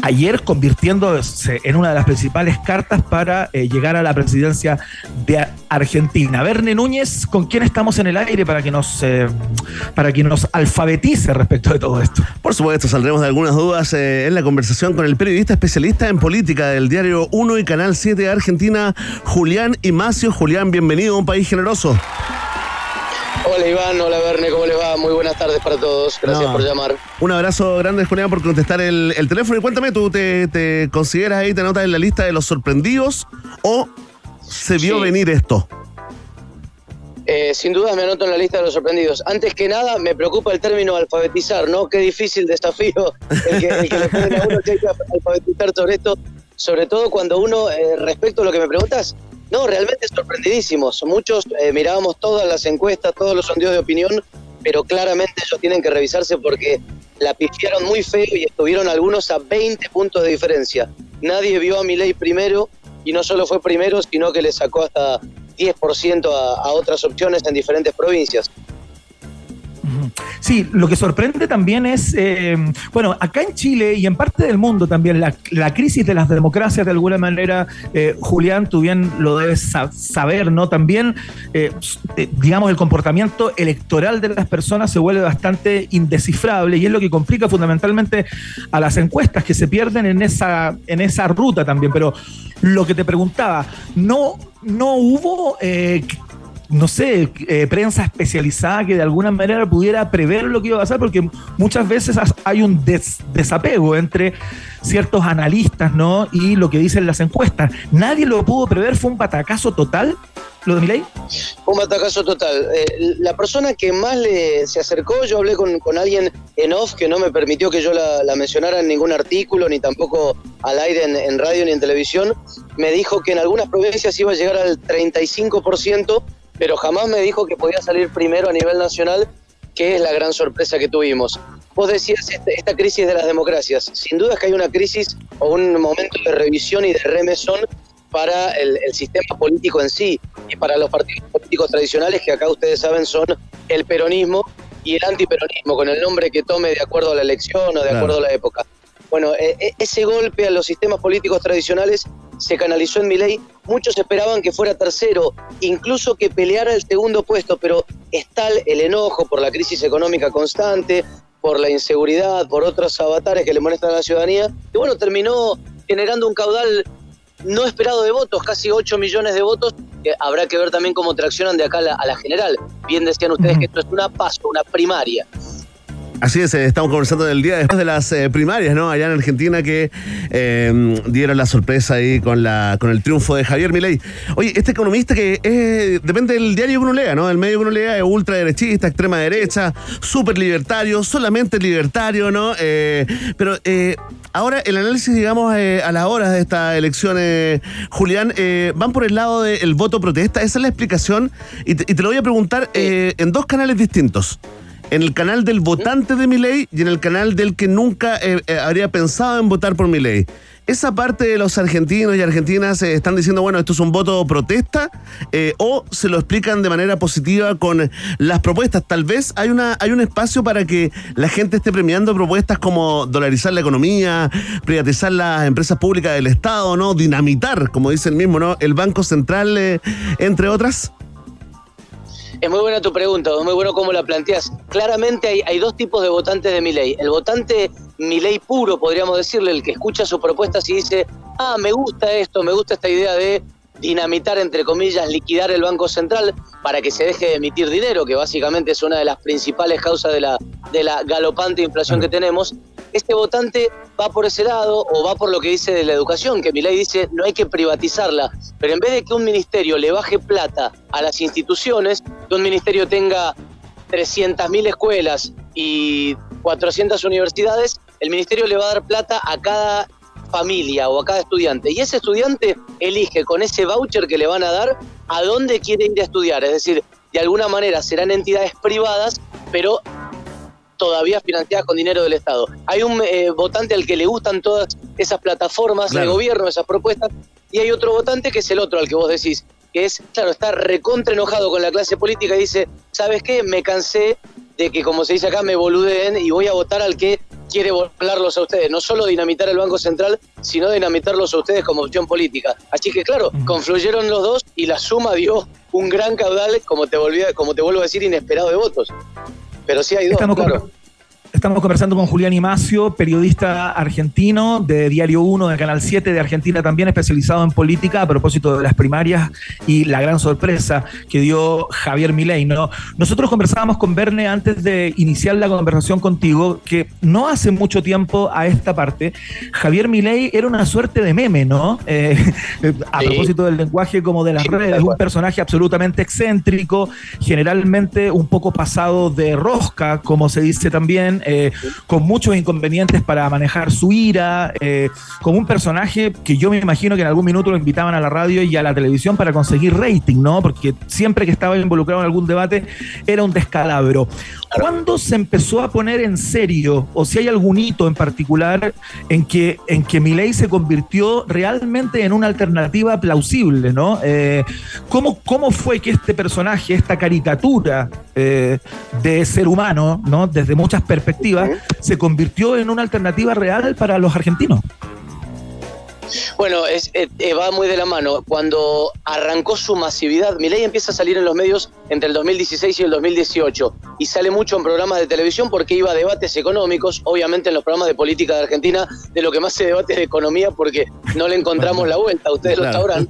Ayer convirtiéndose en una de las principales cartas para eh, llegar a la presidencia de Argentina. Verne Núñez, ¿con quién estamos en el aire para que nos eh, para que nos alfabetice respecto de todo esto? Por supuesto, saldremos de algunas dudas eh, en la conversación con el periodista especialista en política del diario 1 y Canal 7 de Argentina, Julián Imacio. Julián, bienvenido a un país generoso. Hola Iván, hola Verne, ¿cómo les va? Muy buenas tardes para todos, gracias No. por llamar. Un abrazo grande, Julián, por contestar el, el teléfono. Y cuéntame, ¿tú te, te consideras ahí, te notas en la lista de los sorprendidos o se vio Sí. venir esto? Eh, sin duda me anoto en la lista de los sorprendidos. Antes que nada, me preocupa el término alfabetizar, ¿no? Qué difícil desafío el que, el que le ponen a uno que hay que alfabetizar sobre esto, sobre todo cuando uno, eh, respecto a lo que me preguntas, no, realmente sorprendidísimos. Muchos eh, mirábamos todas las encuestas, todos los sondeos de opinión, pero claramente ellos tienen que revisarse porque la pifiaron muy feo y estuvieron algunos a 20 puntos de diferencia. Nadie vio a Milei primero y no solo fue primero, sino que le sacó hasta 10% a, a otras opciones en diferentes provincias. Sí, lo que sorprende también es, eh, bueno, acá en Chile y en parte del mundo también, la, crisis de las democracias de alguna manera, eh, Julián, tú bien lo debes sa- saber, ¿no? También, eh, digamos, el comportamiento electoral de las personas se vuelve bastante indescifrable y es lo que complica fundamentalmente a las encuestas que se pierden en esa, en esa ruta también. Pero lo que te preguntaba, ¿no, no hubo... eh, no sé, eh, prensa especializada que de alguna manera pudiera prever lo que iba a pasar, porque muchas veces hay un des- desapego entre ciertos analistas, ¿no? Y lo que dicen las encuestas. Nadie lo pudo prever, fue un patacazo total, lo de Milei. Un batacazo total. Eh, la persona que más le, se acercó, yo hablé con, con alguien en off que no me permitió que yo la, la mencionara en ningún artículo, ni tampoco al aire en, en radio ni en televisión. Me dijo que en algunas provincias iba a llegar al 35%, pero jamás me dijo que podía salir primero a nivel nacional, que es la gran sorpresa que tuvimos. Vos decías este- esta crisis de las democracias. Sin duda es que hay una crisis o un momento de revisión y de remesón para el, el sistema político en sí y para los partidos políticos tradicionales que acá ustedes saben son el peronismo y el antiperonismo, con el nombre que tome de acuerdo a la elección o de Claro. acuerdo a la época. Bueno, eh, eh, ese golpe a los sistemas políticos tradicionales se canalizó en Milei. Muchos esperaban que fuera tercero, incluso que peleara el segundo puesto, pero es tal el enojo por la crisis económica constante, por la inseguridad, por otros avatares que le molestan a la ciudadanía, y bueno, terminó generando un caudal no esperado de votos, casi 8 millones de votos, que habrá que ver también cómo traccionan de acá a la, a la general. Bien decían ustedes que esto es una paso, una primaria. Así es, eh, estamos conversando del día después de las eh, primarias, ¿no? Allá en Argentina que eh, dieron la sorpresa ahí con la con el triunfo de Javier Milei. Oye, este economista que es, depende del diario que uno lea, ¿no? El medio que uno lea es ultraderechista, extrema derecha, súper libertario, solamente libertario, ¿no? Eh, pero eh, ahora el análisis, digamos, eh, a las horas de estas elecciones, Julián, eh, van por el lado del voto protesta. Esa es la explicación. Y te, y te lo voy a preguntar eh, en dos canales distintos. En el canal del votante de Milei y en el canal del que nunca eh, eh, habría pensado en votar por Milei. Esa parte de los argentinos y argentinas eh, están diciendo, bueno, esto es un voto protesta, o se lo explican de manera positiva con las propuestas. Tal vez hay, una, hay un espacio para que la gente esté premiando propuestas como dolarizar la economía, privatizar las empresas públicas del Estado, ¿no? Dinamitar, como dice el mismo, ¿no? El Banco Central, entre otras. Es muy buena tu pregunta, es muy bueno cómo la planteas. Claramente hay, hay dos tipos de votantes de Milei. El votante Milei puro, podríamos decirle, el que escucha sus propuestas y dice, ah, me gusta esto, me gusta esta idea de dinamitar, entre comillas, liquidar el Banco Central para que se deje de emitir dinero, que básicamente es una de las principales causas de la, de la galopante inflación que tenemos. Este votante va por ese lado o va por lo que dice de la educación, que Milei dice no hay que privatizarla, pero en vez de que un ministerio le baje plata a las instituciones, que un ministerio tenga 300.000 escuelas y 400 universidades, el ministerio le va a dar plata a cada familia o a cada estudiante. Y ese estudiante elige con ese voucher que le van a dar a dónde quiere ir a estudiar. Es decir, de alguna manera serán entidades privadas, pero todavía financiadas con dinero del Estado. Hay un eh, votante al que le gustan todas esas plataformas Claro. de gobierno, esas propuestas, y hay otro votante que es el otro al que vos decís, que es, claro, está recontra enojado con la clase política y dice, ¿sabes qué? Me cansé de que, como se dice acá, me boludeen y voy a votar al que quiere volarlos a ustedes. No solo dinamitar el Banco Central, sino dinamitarlos a ustedes como opción política. Así que, claro, confluyeron los dos y la suma dio un gran caudal, como te, volví como te vuelvo a decir, inesperado de votos. Pero sí hay dos, Estamos, claro. Estamos conversando con Julián Imacio, periodista argentino de Diario 1, de Canal 7 de Argentina, también especializado en política, a propósito de las primarias y la gran sorpresa que dio Javier Milei. ¿no? Nosotros conversábamos con Verne antes de iniciar la conversación contigo, que no hace mucho tiempo a esta parte, Javier Milei era una suerte de meme, ¿no? Eh, a Sí. propósito del lenguaje como de las Sí, redes, un personaje absolutamente excéntrico, generalmente un poco pasado de rosca, como se dice también, eh, con muchos inconvenientes para manejar su ira, eh, como un personaje que yo me imagino que en algún minuto lo invitaban a la radio y a la televisión para conseguir rating, ¿no? Porque siempre que estaba involucrado en algún debate era un descalabro. ¿Cuándo se empezó a poner en serio, o si hay algún hito en particular en que, en que Milei se convirtió realmente en una alternativa plausible, ¿no? Eh, ¿cómo, ¿Cómo fue que este personaje, esta caricatura eh, de ser humano, ¿no? Desde muchas perspectivas, se convirtió en una alternativa real para los argentinos? Bueno, es, eh, eh, va muy de la mano. Cuando arrancó su masividad, Milei empieza a salir en los medios entre el 2016 y el 2018 y sale mucho en programas de televisión porque iba a debates económicos, obviamente en los programas de política de Argentina, de lo que más se debate es de economía porque no le encontramos la vuelta, ustedes lo sabrán.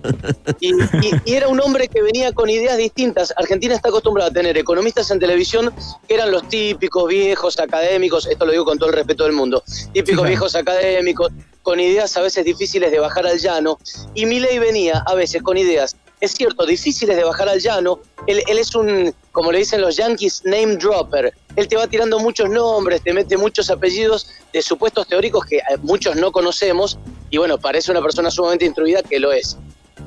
Y, y- y era un hombre que venía con ideas distintas. Argentina está acostumbrada a tener economistas en televisión que eran los típicos viejos académicos, esto lo digo con todo el respeto del mundo, típicos claro. viejos académicos, con ideas a veces difíciles de bajar al llano, y Milei venía a veces con ideas, es cierto, difíciles de bajar al llano, él, él es un, como le dicen los yankees, name dropper, él te va tirando muchos nombres, te mete muchos apellidos de supuestos teóricos que eh, muchos no conocemos, y bueno, parece una persona sumamente instruida que lo es.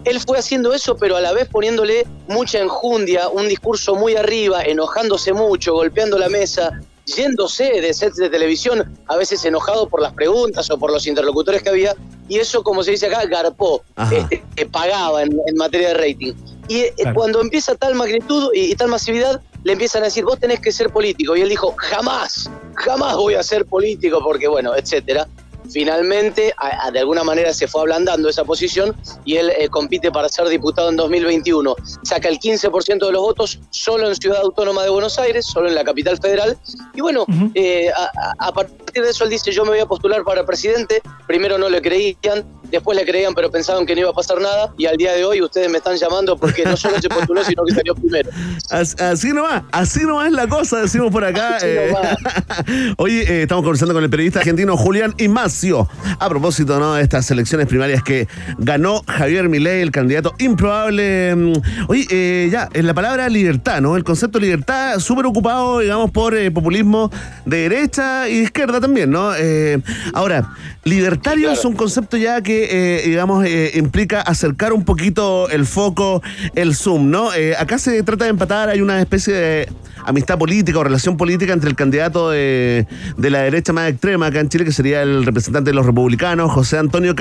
Él fue haciendo eso, pero a la vez poniéndole mucha enjundia, un discurso muy arriba, enojándose mucho, golpeando la mesa, yéndose de sets de televisión, a veces enojado por las preguntas o por los interlocutores que había, y eso, como se dice acá, garpó, este, que pagaba en, en materia de rating. Y eh, Claro. cuando empieza tal magnitud y, y tal masividad, le empiezan a decir, vos tenés que ser político. Y él dijo, jamás, jamás voy a ser político, porque bueno, etcétera. Finalmente, a- a- de alguna manera se fue ablandando esa posición y él eh, compite para ser diputado en 2021. Saca el 15% de los votos solo en Ciudad Autónoma de Buenos Aires, solo en la capital federal. Y bueno, eh, a, a- a partir de eso él dice, yo me voy a postular para presidente. Primero no le creían, después le creían, pero pensaban que no iba a pasar nada. Y al día de hoy ustedes me están llamando porque no solo se postuló, sino que salió primero. As- Así nomás, así nomás es la cosa, decimos por acá. Así eh. Hoy eh, estamos conversando con el periodista argentino Julián Imacio a propósito ¿no? de estas elecciones primarias que ganó Javier Milei, el candidato improbable. Mm, Oye, eh, ya, en la palabra libertad, ¿no? El concepto de libertad súper ocupado, digamos, por eh, populismo de derecha y de izquierda también, ¿no? Eh, ahora, libertario es un concepto ya que, eh, digamos, eh, implica acercar un poquito el foco, el zoom, ¿no? Eh, acá se trata de empatar, hay una especie de amistad política o relación política entre el candidato de, de la derecha más extrema acá en Chile, que sería el representante de los republicanos, José Antonio.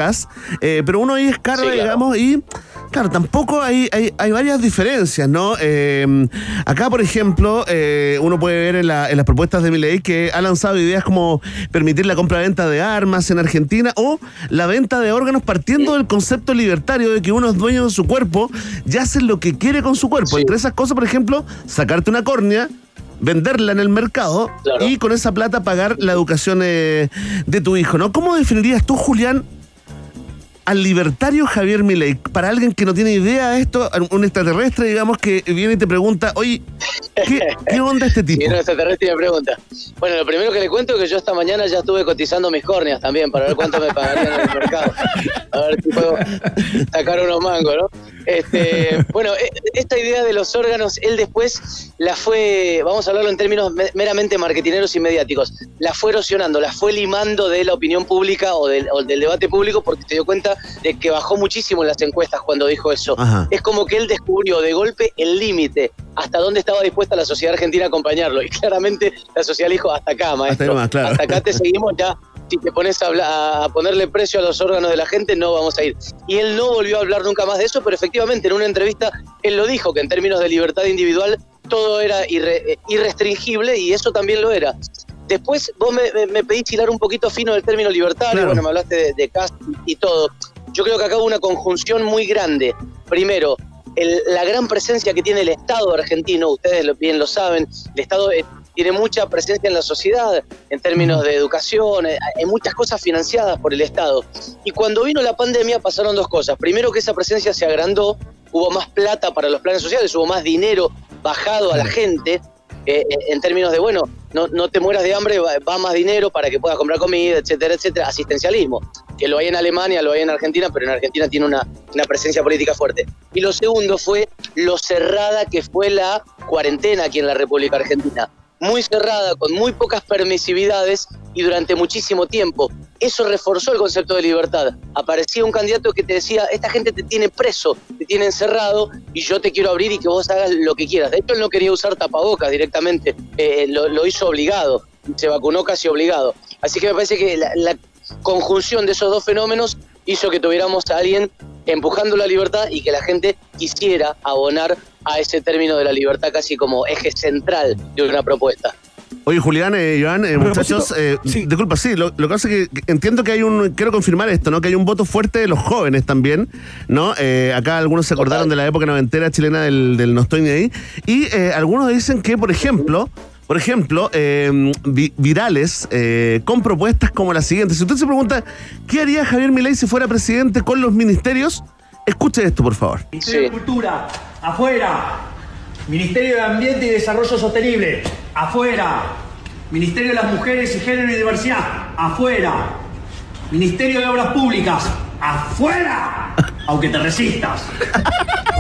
Eh, pero uno ahí escarba, Sí, claro. digamos, y claro, tampoco hay, hay, hay varias diferencias, ¿no? Eh, acá, por ejemplo, eh, uno puede ver en, la- en las propuestas de mi ley que ha lanzado ideas como permitir la compra-venta de armas en Argentina o la venta de órganos partiendo del concepto libertario de que uno es dueño de su cuerpo y hace lo que quiere con su cuerpo. Entre esas cosas, por ejemplo, sacarte una córnea venderla en el mercado Claro. y con esa plata pagar la educación eh, de tu hijo, ¿no? ¿Cómo definirías tú, Julián, al libertario Javier Milei? Para alguien que no tiene idea de esto, un extraterrestre, digamos, que viene y te pregunta, oye, ¿qué, onda este tipo? viene un extraterrestre y me pregunta. Bueno, lo primero que le cuento es que yo esta mañana ya estuve cotizando mis córneas también para ver cuánto me pagarían en el mercado. A ver si puedo sacar unos mangos, ¿no? Este, bueno, e- esta idea de los órganos, él después la fue, vamos a hablarlo en términos me- meramente marketineros y mediáticos, la fue erosionando, la fue limando de la opinión pública o del, o del debate público porque se dio cuenta de que bajó muchísimo en las encuestas cuando dijo eso. Ajá. Es como que él descubrió de golpe el límite, hasta dónde estaba dispuesta la sociedad argentina a acompañarlo. Y claramente la sociedad le dijo, hasta acá, maestro. claro. Hasta acá te seguimos ya. Si te pones a, habla- a ponerle precio a los órganos de la gente, no vamos a ir. Y él no volvió a hablar nunca más de eso, pero efectivamente en una entrevista él lo dijo, que en términos de libertad individual todo era irre- irrestringible y eso también lo era. Después vos me, me, me pedís hilar un poquito fino del término libertario, Claro. bueno, me hablaste de, de Cast y todo. Yo creo que acá hubo una conjunción muy grande. Primero, el- la gran presencia que tiene el Estado argentino, ustedes lo, bien lo saben, el Estado eh, tiene mucha presencia en la sociedad en términos de educación, eh, hay muchas cosas financiadas por el Estado. Y cuando vino la pandemia pasaron dos cosas. Primero que esa presencia se agrandó, hubo más plata para los planes sociales, hubo más dinero bajado a la gente. Eh, eh, en términos de, bueno, no, no te mueras de hambre, va, va más dinero para que puedas comprar comida, etcétera, etcétera. Asistencialismo, que lo hay en Alemania, lo hay en Argentina, pero en Argentina tiene una, una presencia política fuerte. Y lo segundo fue lo cerrada que fue la cuarentena aquí en la República Argentina. Muy cerrada, con muy pocas permisividades y durante muchísimo tiempo. Eso reforzó el concepto de libertad. Aparecía un candidato que te decía, esta gente te tiene preso, te tiene encerrado y yo te quiero abrir y que vos hagas lo que quieras. De hecho, él no quería usar tapabocas directamente, eh, lo, lo hizo obligado, se vacunó casi obligado. Así que me parece que la, la conjunción de esos dos fenómenos hizo que tuviéramos a alguien empujando la libertad y que la gente quisiera abonar a ese término de la libertad casi como eje central de una propuesta. Oye, Julián, eh, Joan, eh, muchachos, eh, disculpa, sí, lo, lo que pasa es que entiendo que hay un, quiero confirmar esto, ¿no? Que hay un voto fuerte de los jóvenes también, ¿no? Eh, acá algunos se acordaron de la época noventera chilena del, del No estoy ni ahí, y eh, algunos dicen que, por ejemplo, por ejemplo, eh, vi- virales eh, con propuestas como la siguiente. Si usted se pregunta, ¿qué haría Javier Milei si fuera presidente con los ministerios? Escuche esto, por favor. Ministerio de Cultura, afuera. Ministerio de Ambiente y Desarrollo Sostenible, afuera. Ministerio de las Mujeres y Género y Diversidad, afuera. Ministerio de Obras Públicas, afuera. Aunque te resistas.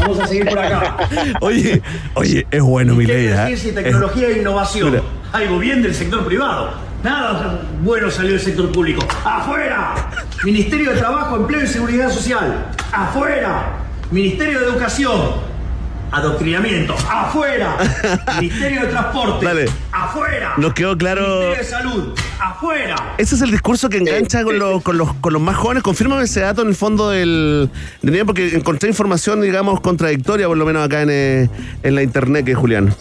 Vamos a seguir por acá. Oye, oye, es bueno Ministerio de ¿ah? Ciencia Es- Tecnología e Innovación. Mira. Algo bien del sector privado. Nada bueno salió del sector público. ¡Afuera! Ministerio de Trabajo, Empleo y Seguridad Social. ¡Afuera! Ministerio de Educación. Adoctrinamiento. ¡Afuera! Ministerio de Transporte. Dale. ¡Afuera! Nos quedó claro. Ministerio de Salud. ¡Afuera! Ese es el discurso que engancha con, los, con, los, con los más jóvenes. Confírmame ese dato en el fondo del, del día, porque encontré información, digamos, contradictoria, por lo menos acá en, eh, en la internet, que es Julián.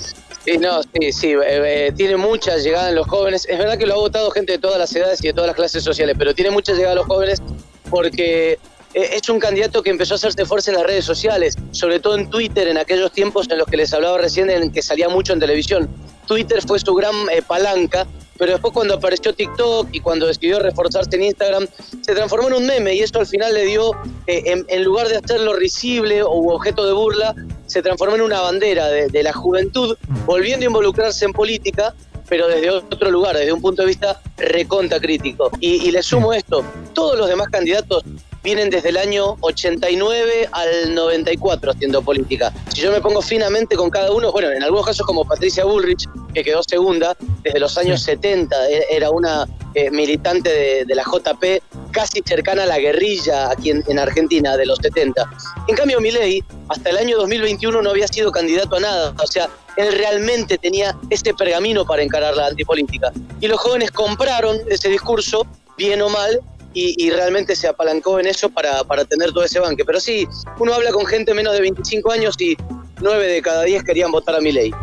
Sí, no, sí, sí, eh, eh, tiene mucha llegada en los jóvenes. Es verdad que lo ha votado gente de todas las edades y de todas las clases sociales, pero tiene mucha llegada a los jóvenes porque es un candidato que empezó a hacerse fuerza en las redes sociales, sobre todo en Twitter, en aquellos tiempos en los que les hablaba recién, en que salía mucho en televisión. Twitter fue su gran eh, palanca, pero después cuando apareció TikTok y cuando decidió reforzarse en Instagram, se transformó en un meme y esto al final le dio, eh, en, lugar de hacerlo risible o objeto de burla, se transformó en una bandera de, la juventud, volviendo a involucrarse en política, pero desde otro lugar, desde un punto de vista reconta crítico. Y le sumo esto, todos los demás candidatos vienen desde el año 89 al 94 haciendo política. Si yo me pongo finamente con cada uno, bueno, en algunos casos como Patricia Bullrich, que quedó segunda, desde los años 70, e- era una eh, militante de, de la JP casi cercana a la guerrilla aquí en, en Argentina de los 70. En cambio, Milei, hasta el año 2021 no había sido candidato a nada, o sea, él realmente tenía ese pergamino para encarar la antipolítica. Y los jóvenes compraron ese discurso, bien o mal, y, y realmente se apalancó en eso para, para tener todo ese banque. Pero sí, uno habla con gente menos de 25 años y 9 de cada 10 querían votar a Milei.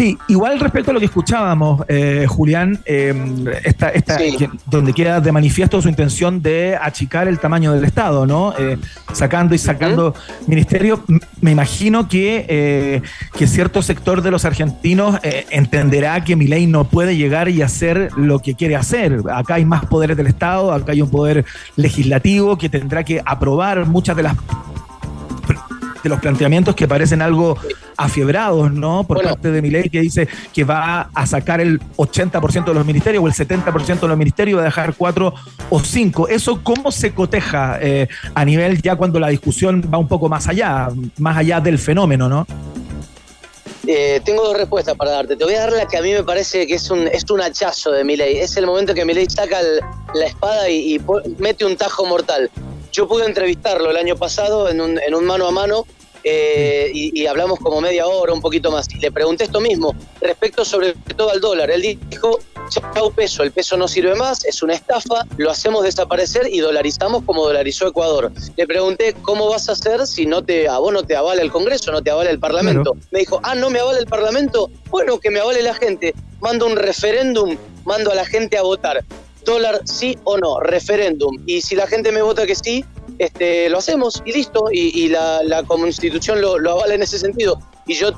Sí, igual respecto a lo que escuchábamos, eh, Julián, eh, esta, esta- que- donde queda de manifiesto su intención de achicar el tamaño del Estado, ¿no? Eh, sacando y sacando ministerios. Me imagino que, eh, que cierto sector de los argentinos eh, entenderá que Milei no puede llegar y hacer lo que quiere hacer. Acá hay más poderes del Estado, acá hay un poder legislativo que tendrá que aprobar muchas de las de los planteamientos que parecen algo afiebrados, ¿no? Por parte de Milei que dice que va a sacar el 80% de los ministerios o el 70% de los ministerios y va a dejar cuatro o cinco. ¿Eso cómo se coteja eh, a nivel ya cuando la discusión va un poco más allá, más allá del fenómeno, ¿no? Eh, tengo dos respuestas para darte. Te voy a dar la que a mí me parece que es un, es un hachazo de Milei. Es el momento que Milei saca el- la espada y, mete un tajo mortal. Yo pude entrevistarlo el año pasado en un, en un mano a mano eh, y, y hablamos como media hora, un poquito más. Y le pregunté esto mismo, respecto sobre todo al dólar. Él dijo, chau peso, el peso no sirve más, es una estafa, lo hacemos desaparecer y dolarizamos como dolarizó Ecuador. Le pregunté, ¿cómo vas a hacer si no te, a vos no te avala el Congreso, no te avala el Parlamento? Me dijo, ah, ¿no me avala el Parlamento? Bueno, que me avale la gente. Mando un referéndum, mando a la gente a votar. Dólar sí o no, referéndum. Y si la gente me vota que sí, este, lo hacemos y listo. Y, la, constitución lo, lo avala en ese sentido. Y yo,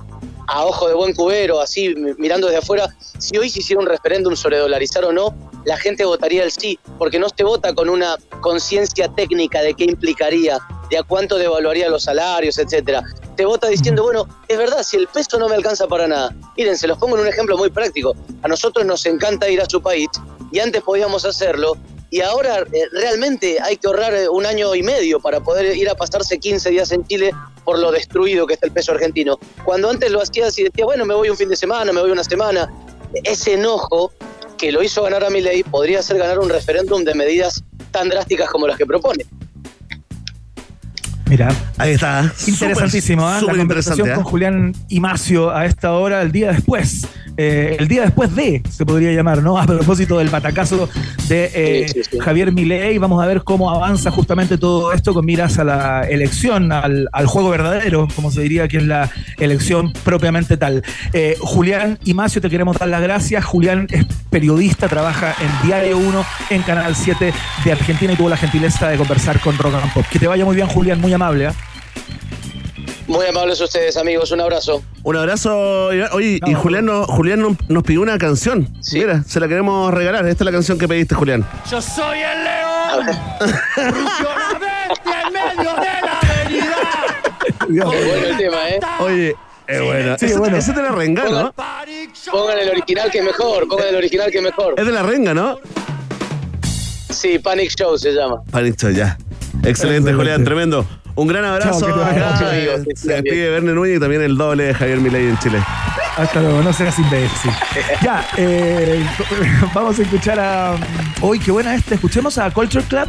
a ojo de buen cubero, así mi- mirando desde afuera, si hoy se hiciera un referéndum sobre dolarizar o no, la gente votaría el sí, porque no se vota con una conciencia técnica de qué implicaría, de a cuánto devaluaría los salarios, etcétera. Te vota diciendo, bueno, es verdad, si el peso no me alcanza para nada. Miren, se los pongo en un ejemplo muy práctico. A nosotros nos encanta ir a su país y antes podíamos hacerlo y ahora eh, realmente hay que ahorrar eh, un año y medio para poder ir a pasarse 15 días en Chile por lo destruido que está el peso argentino. Cuando antes lo hacías y decías, bueno, me voy un fin de semana, me voy una semana, ese enojo que lo hizo ganar a Milei podría hacer ganar un referéndum de medidas tan drásticas como las que propone. Mira. Ahí está. Interesantísimo. Súper La conversación interesante, con. Julián Imacio a esta hora, el día después. Eh, el día después de, se podría llamar, ¿no? A propósito del batacazo de eh, Sí, sí, sí. Javier Milei. Vamos a ver cómo avanza justamente todo esto con miras a la elección, al, al juego verdadero, como se diría que es la elección propiamente tal. Eh, Julián Imacio, te queremos dar las gracias. Julián es periodista, trabaja en Diario 1, en Canal 7 de Argentina y tuvo la gentileza de conversar con Rock and Pop. Que te vaya muy bien, Julián, muy amable. ¿ah? Muy amables ustedes, amigos. Un abrazo. Un abrazo. Oye, y Julián, no- Julián no- nos pidió una canción. Mira, se la queremos regalar. Esta es la canción que pediste, Julián. Yo soy el león. Rugió la bestia en medio de la avenida. Es bueno el tema, ¿eh? Oye, es bueno. Sí, ese, bueno. ese te la renga, ¿no? Pongan el original que es mejor, pongan el original que es mejor. Es de la renga, ¿no? Sí, Panic Show se llama. Panic Show, ya. Excelente, Julián, tremendo. Un gran abrazo. Chao, Acá, se despide Verne Núñez y también el doble de Javier Milei en Chile. Hasta luego, no seas imbécil. ya, eh, vamos a escuchar a. Hoy, qué buena esta. Escuchemos a Culture Club.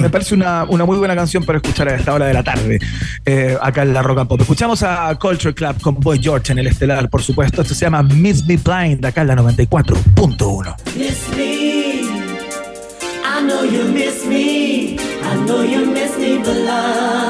Me parece una, una muy buena canción para escuchar a esta hora de la tarde, eh, acá en la Rock and Pop. Escuchamos a Culture Club con Boy George en el estelar, por supuesto. Esto se llama Miss Me Blind, acá en la 94.1. Miss me. I know you miss me. I know you miss me, blind.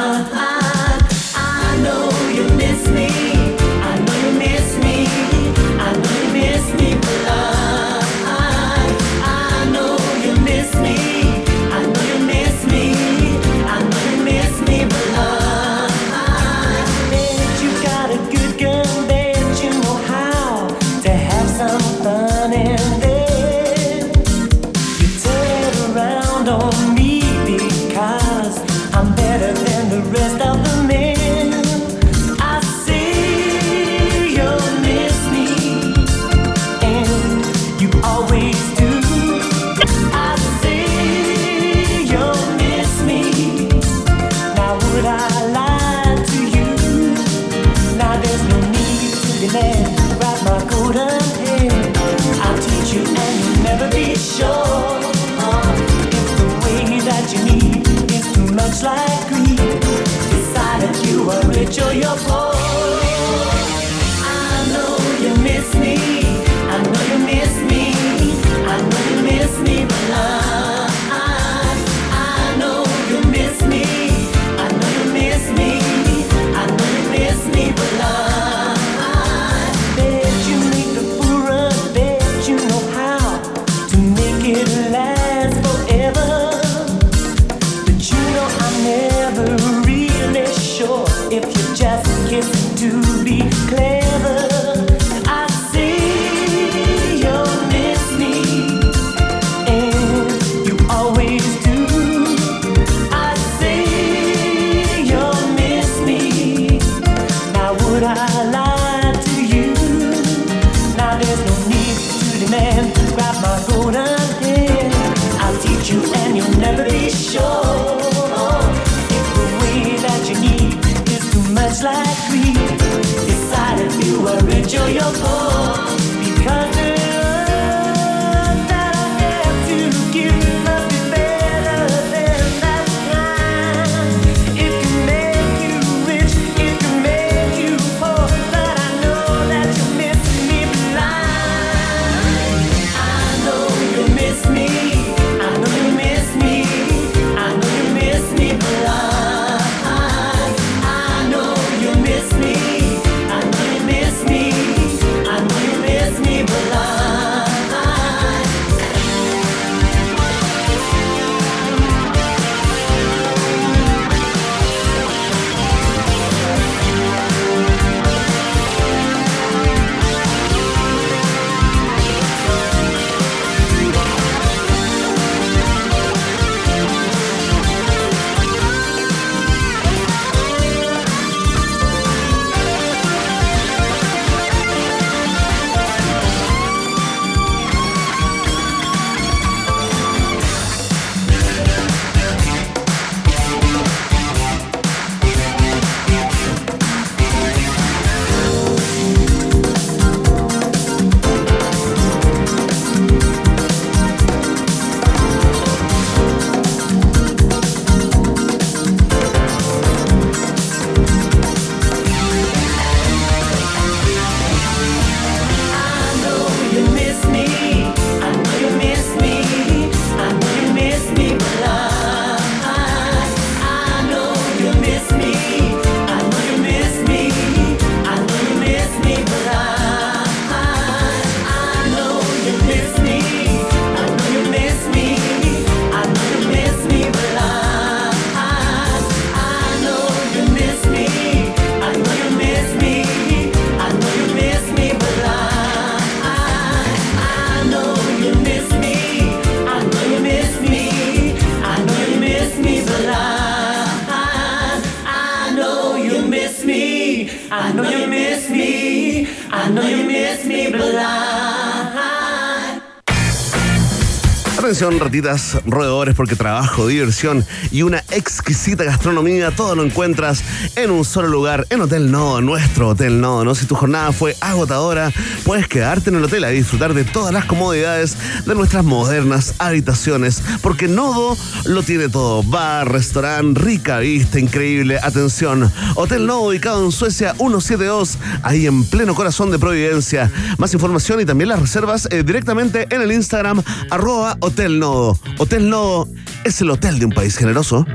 ratitas, roedores porque trabajo, diversión y una exquisita gastronomía, todo lo encuentras en un solo lugar, en Hotel Nodo, nuestro Hotel Nodo, ¿no? Si tu jornada fue agotadora, puedes quedarte en el hotel a disfrutar de todas las comodidades de nuestras modernas habitaciones, porque Nodo lo tiene todo, bar, restaurante, rica vista, increíble, atención, Hotel Nodo ubicado en Suecia 172, ahí en pleno corazón de Providencia. Más información y también las reservas eh, directamente en el Instagram arroba Hotel Nodo. Hotel Nodo es el hotel de un país generoso.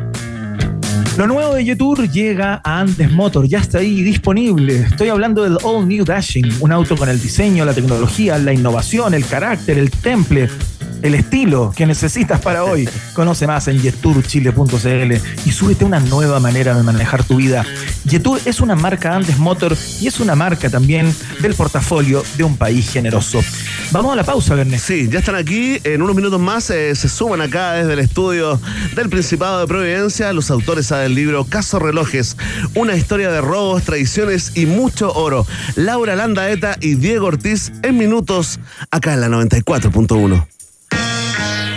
Lo nuevo de Yetour llega a Andes Motor, ya está ahí disponible. Estoy hablando del All New Dashing, un auto con el diseño, la tecnología, la innovación, el carácter, el temple el estilo que necesitas para hoy. Conoce más en yeturchile.cl y súbete a una nueva manera de manejar tu vida. Yetur es una marca Andes Motor y es una marca también del portafolio de un país generoso. Vamos a la pausa, Verne. Sí, ya están aquí. En unos minutos más eh, se suman acá desde el estudio del Principado de Providencia los autores del libro Caso Relojes, una historia de robos, traiciones y mucho oro. Laura Landaeta y Diego Ortiz en minutos acá en la 94.1.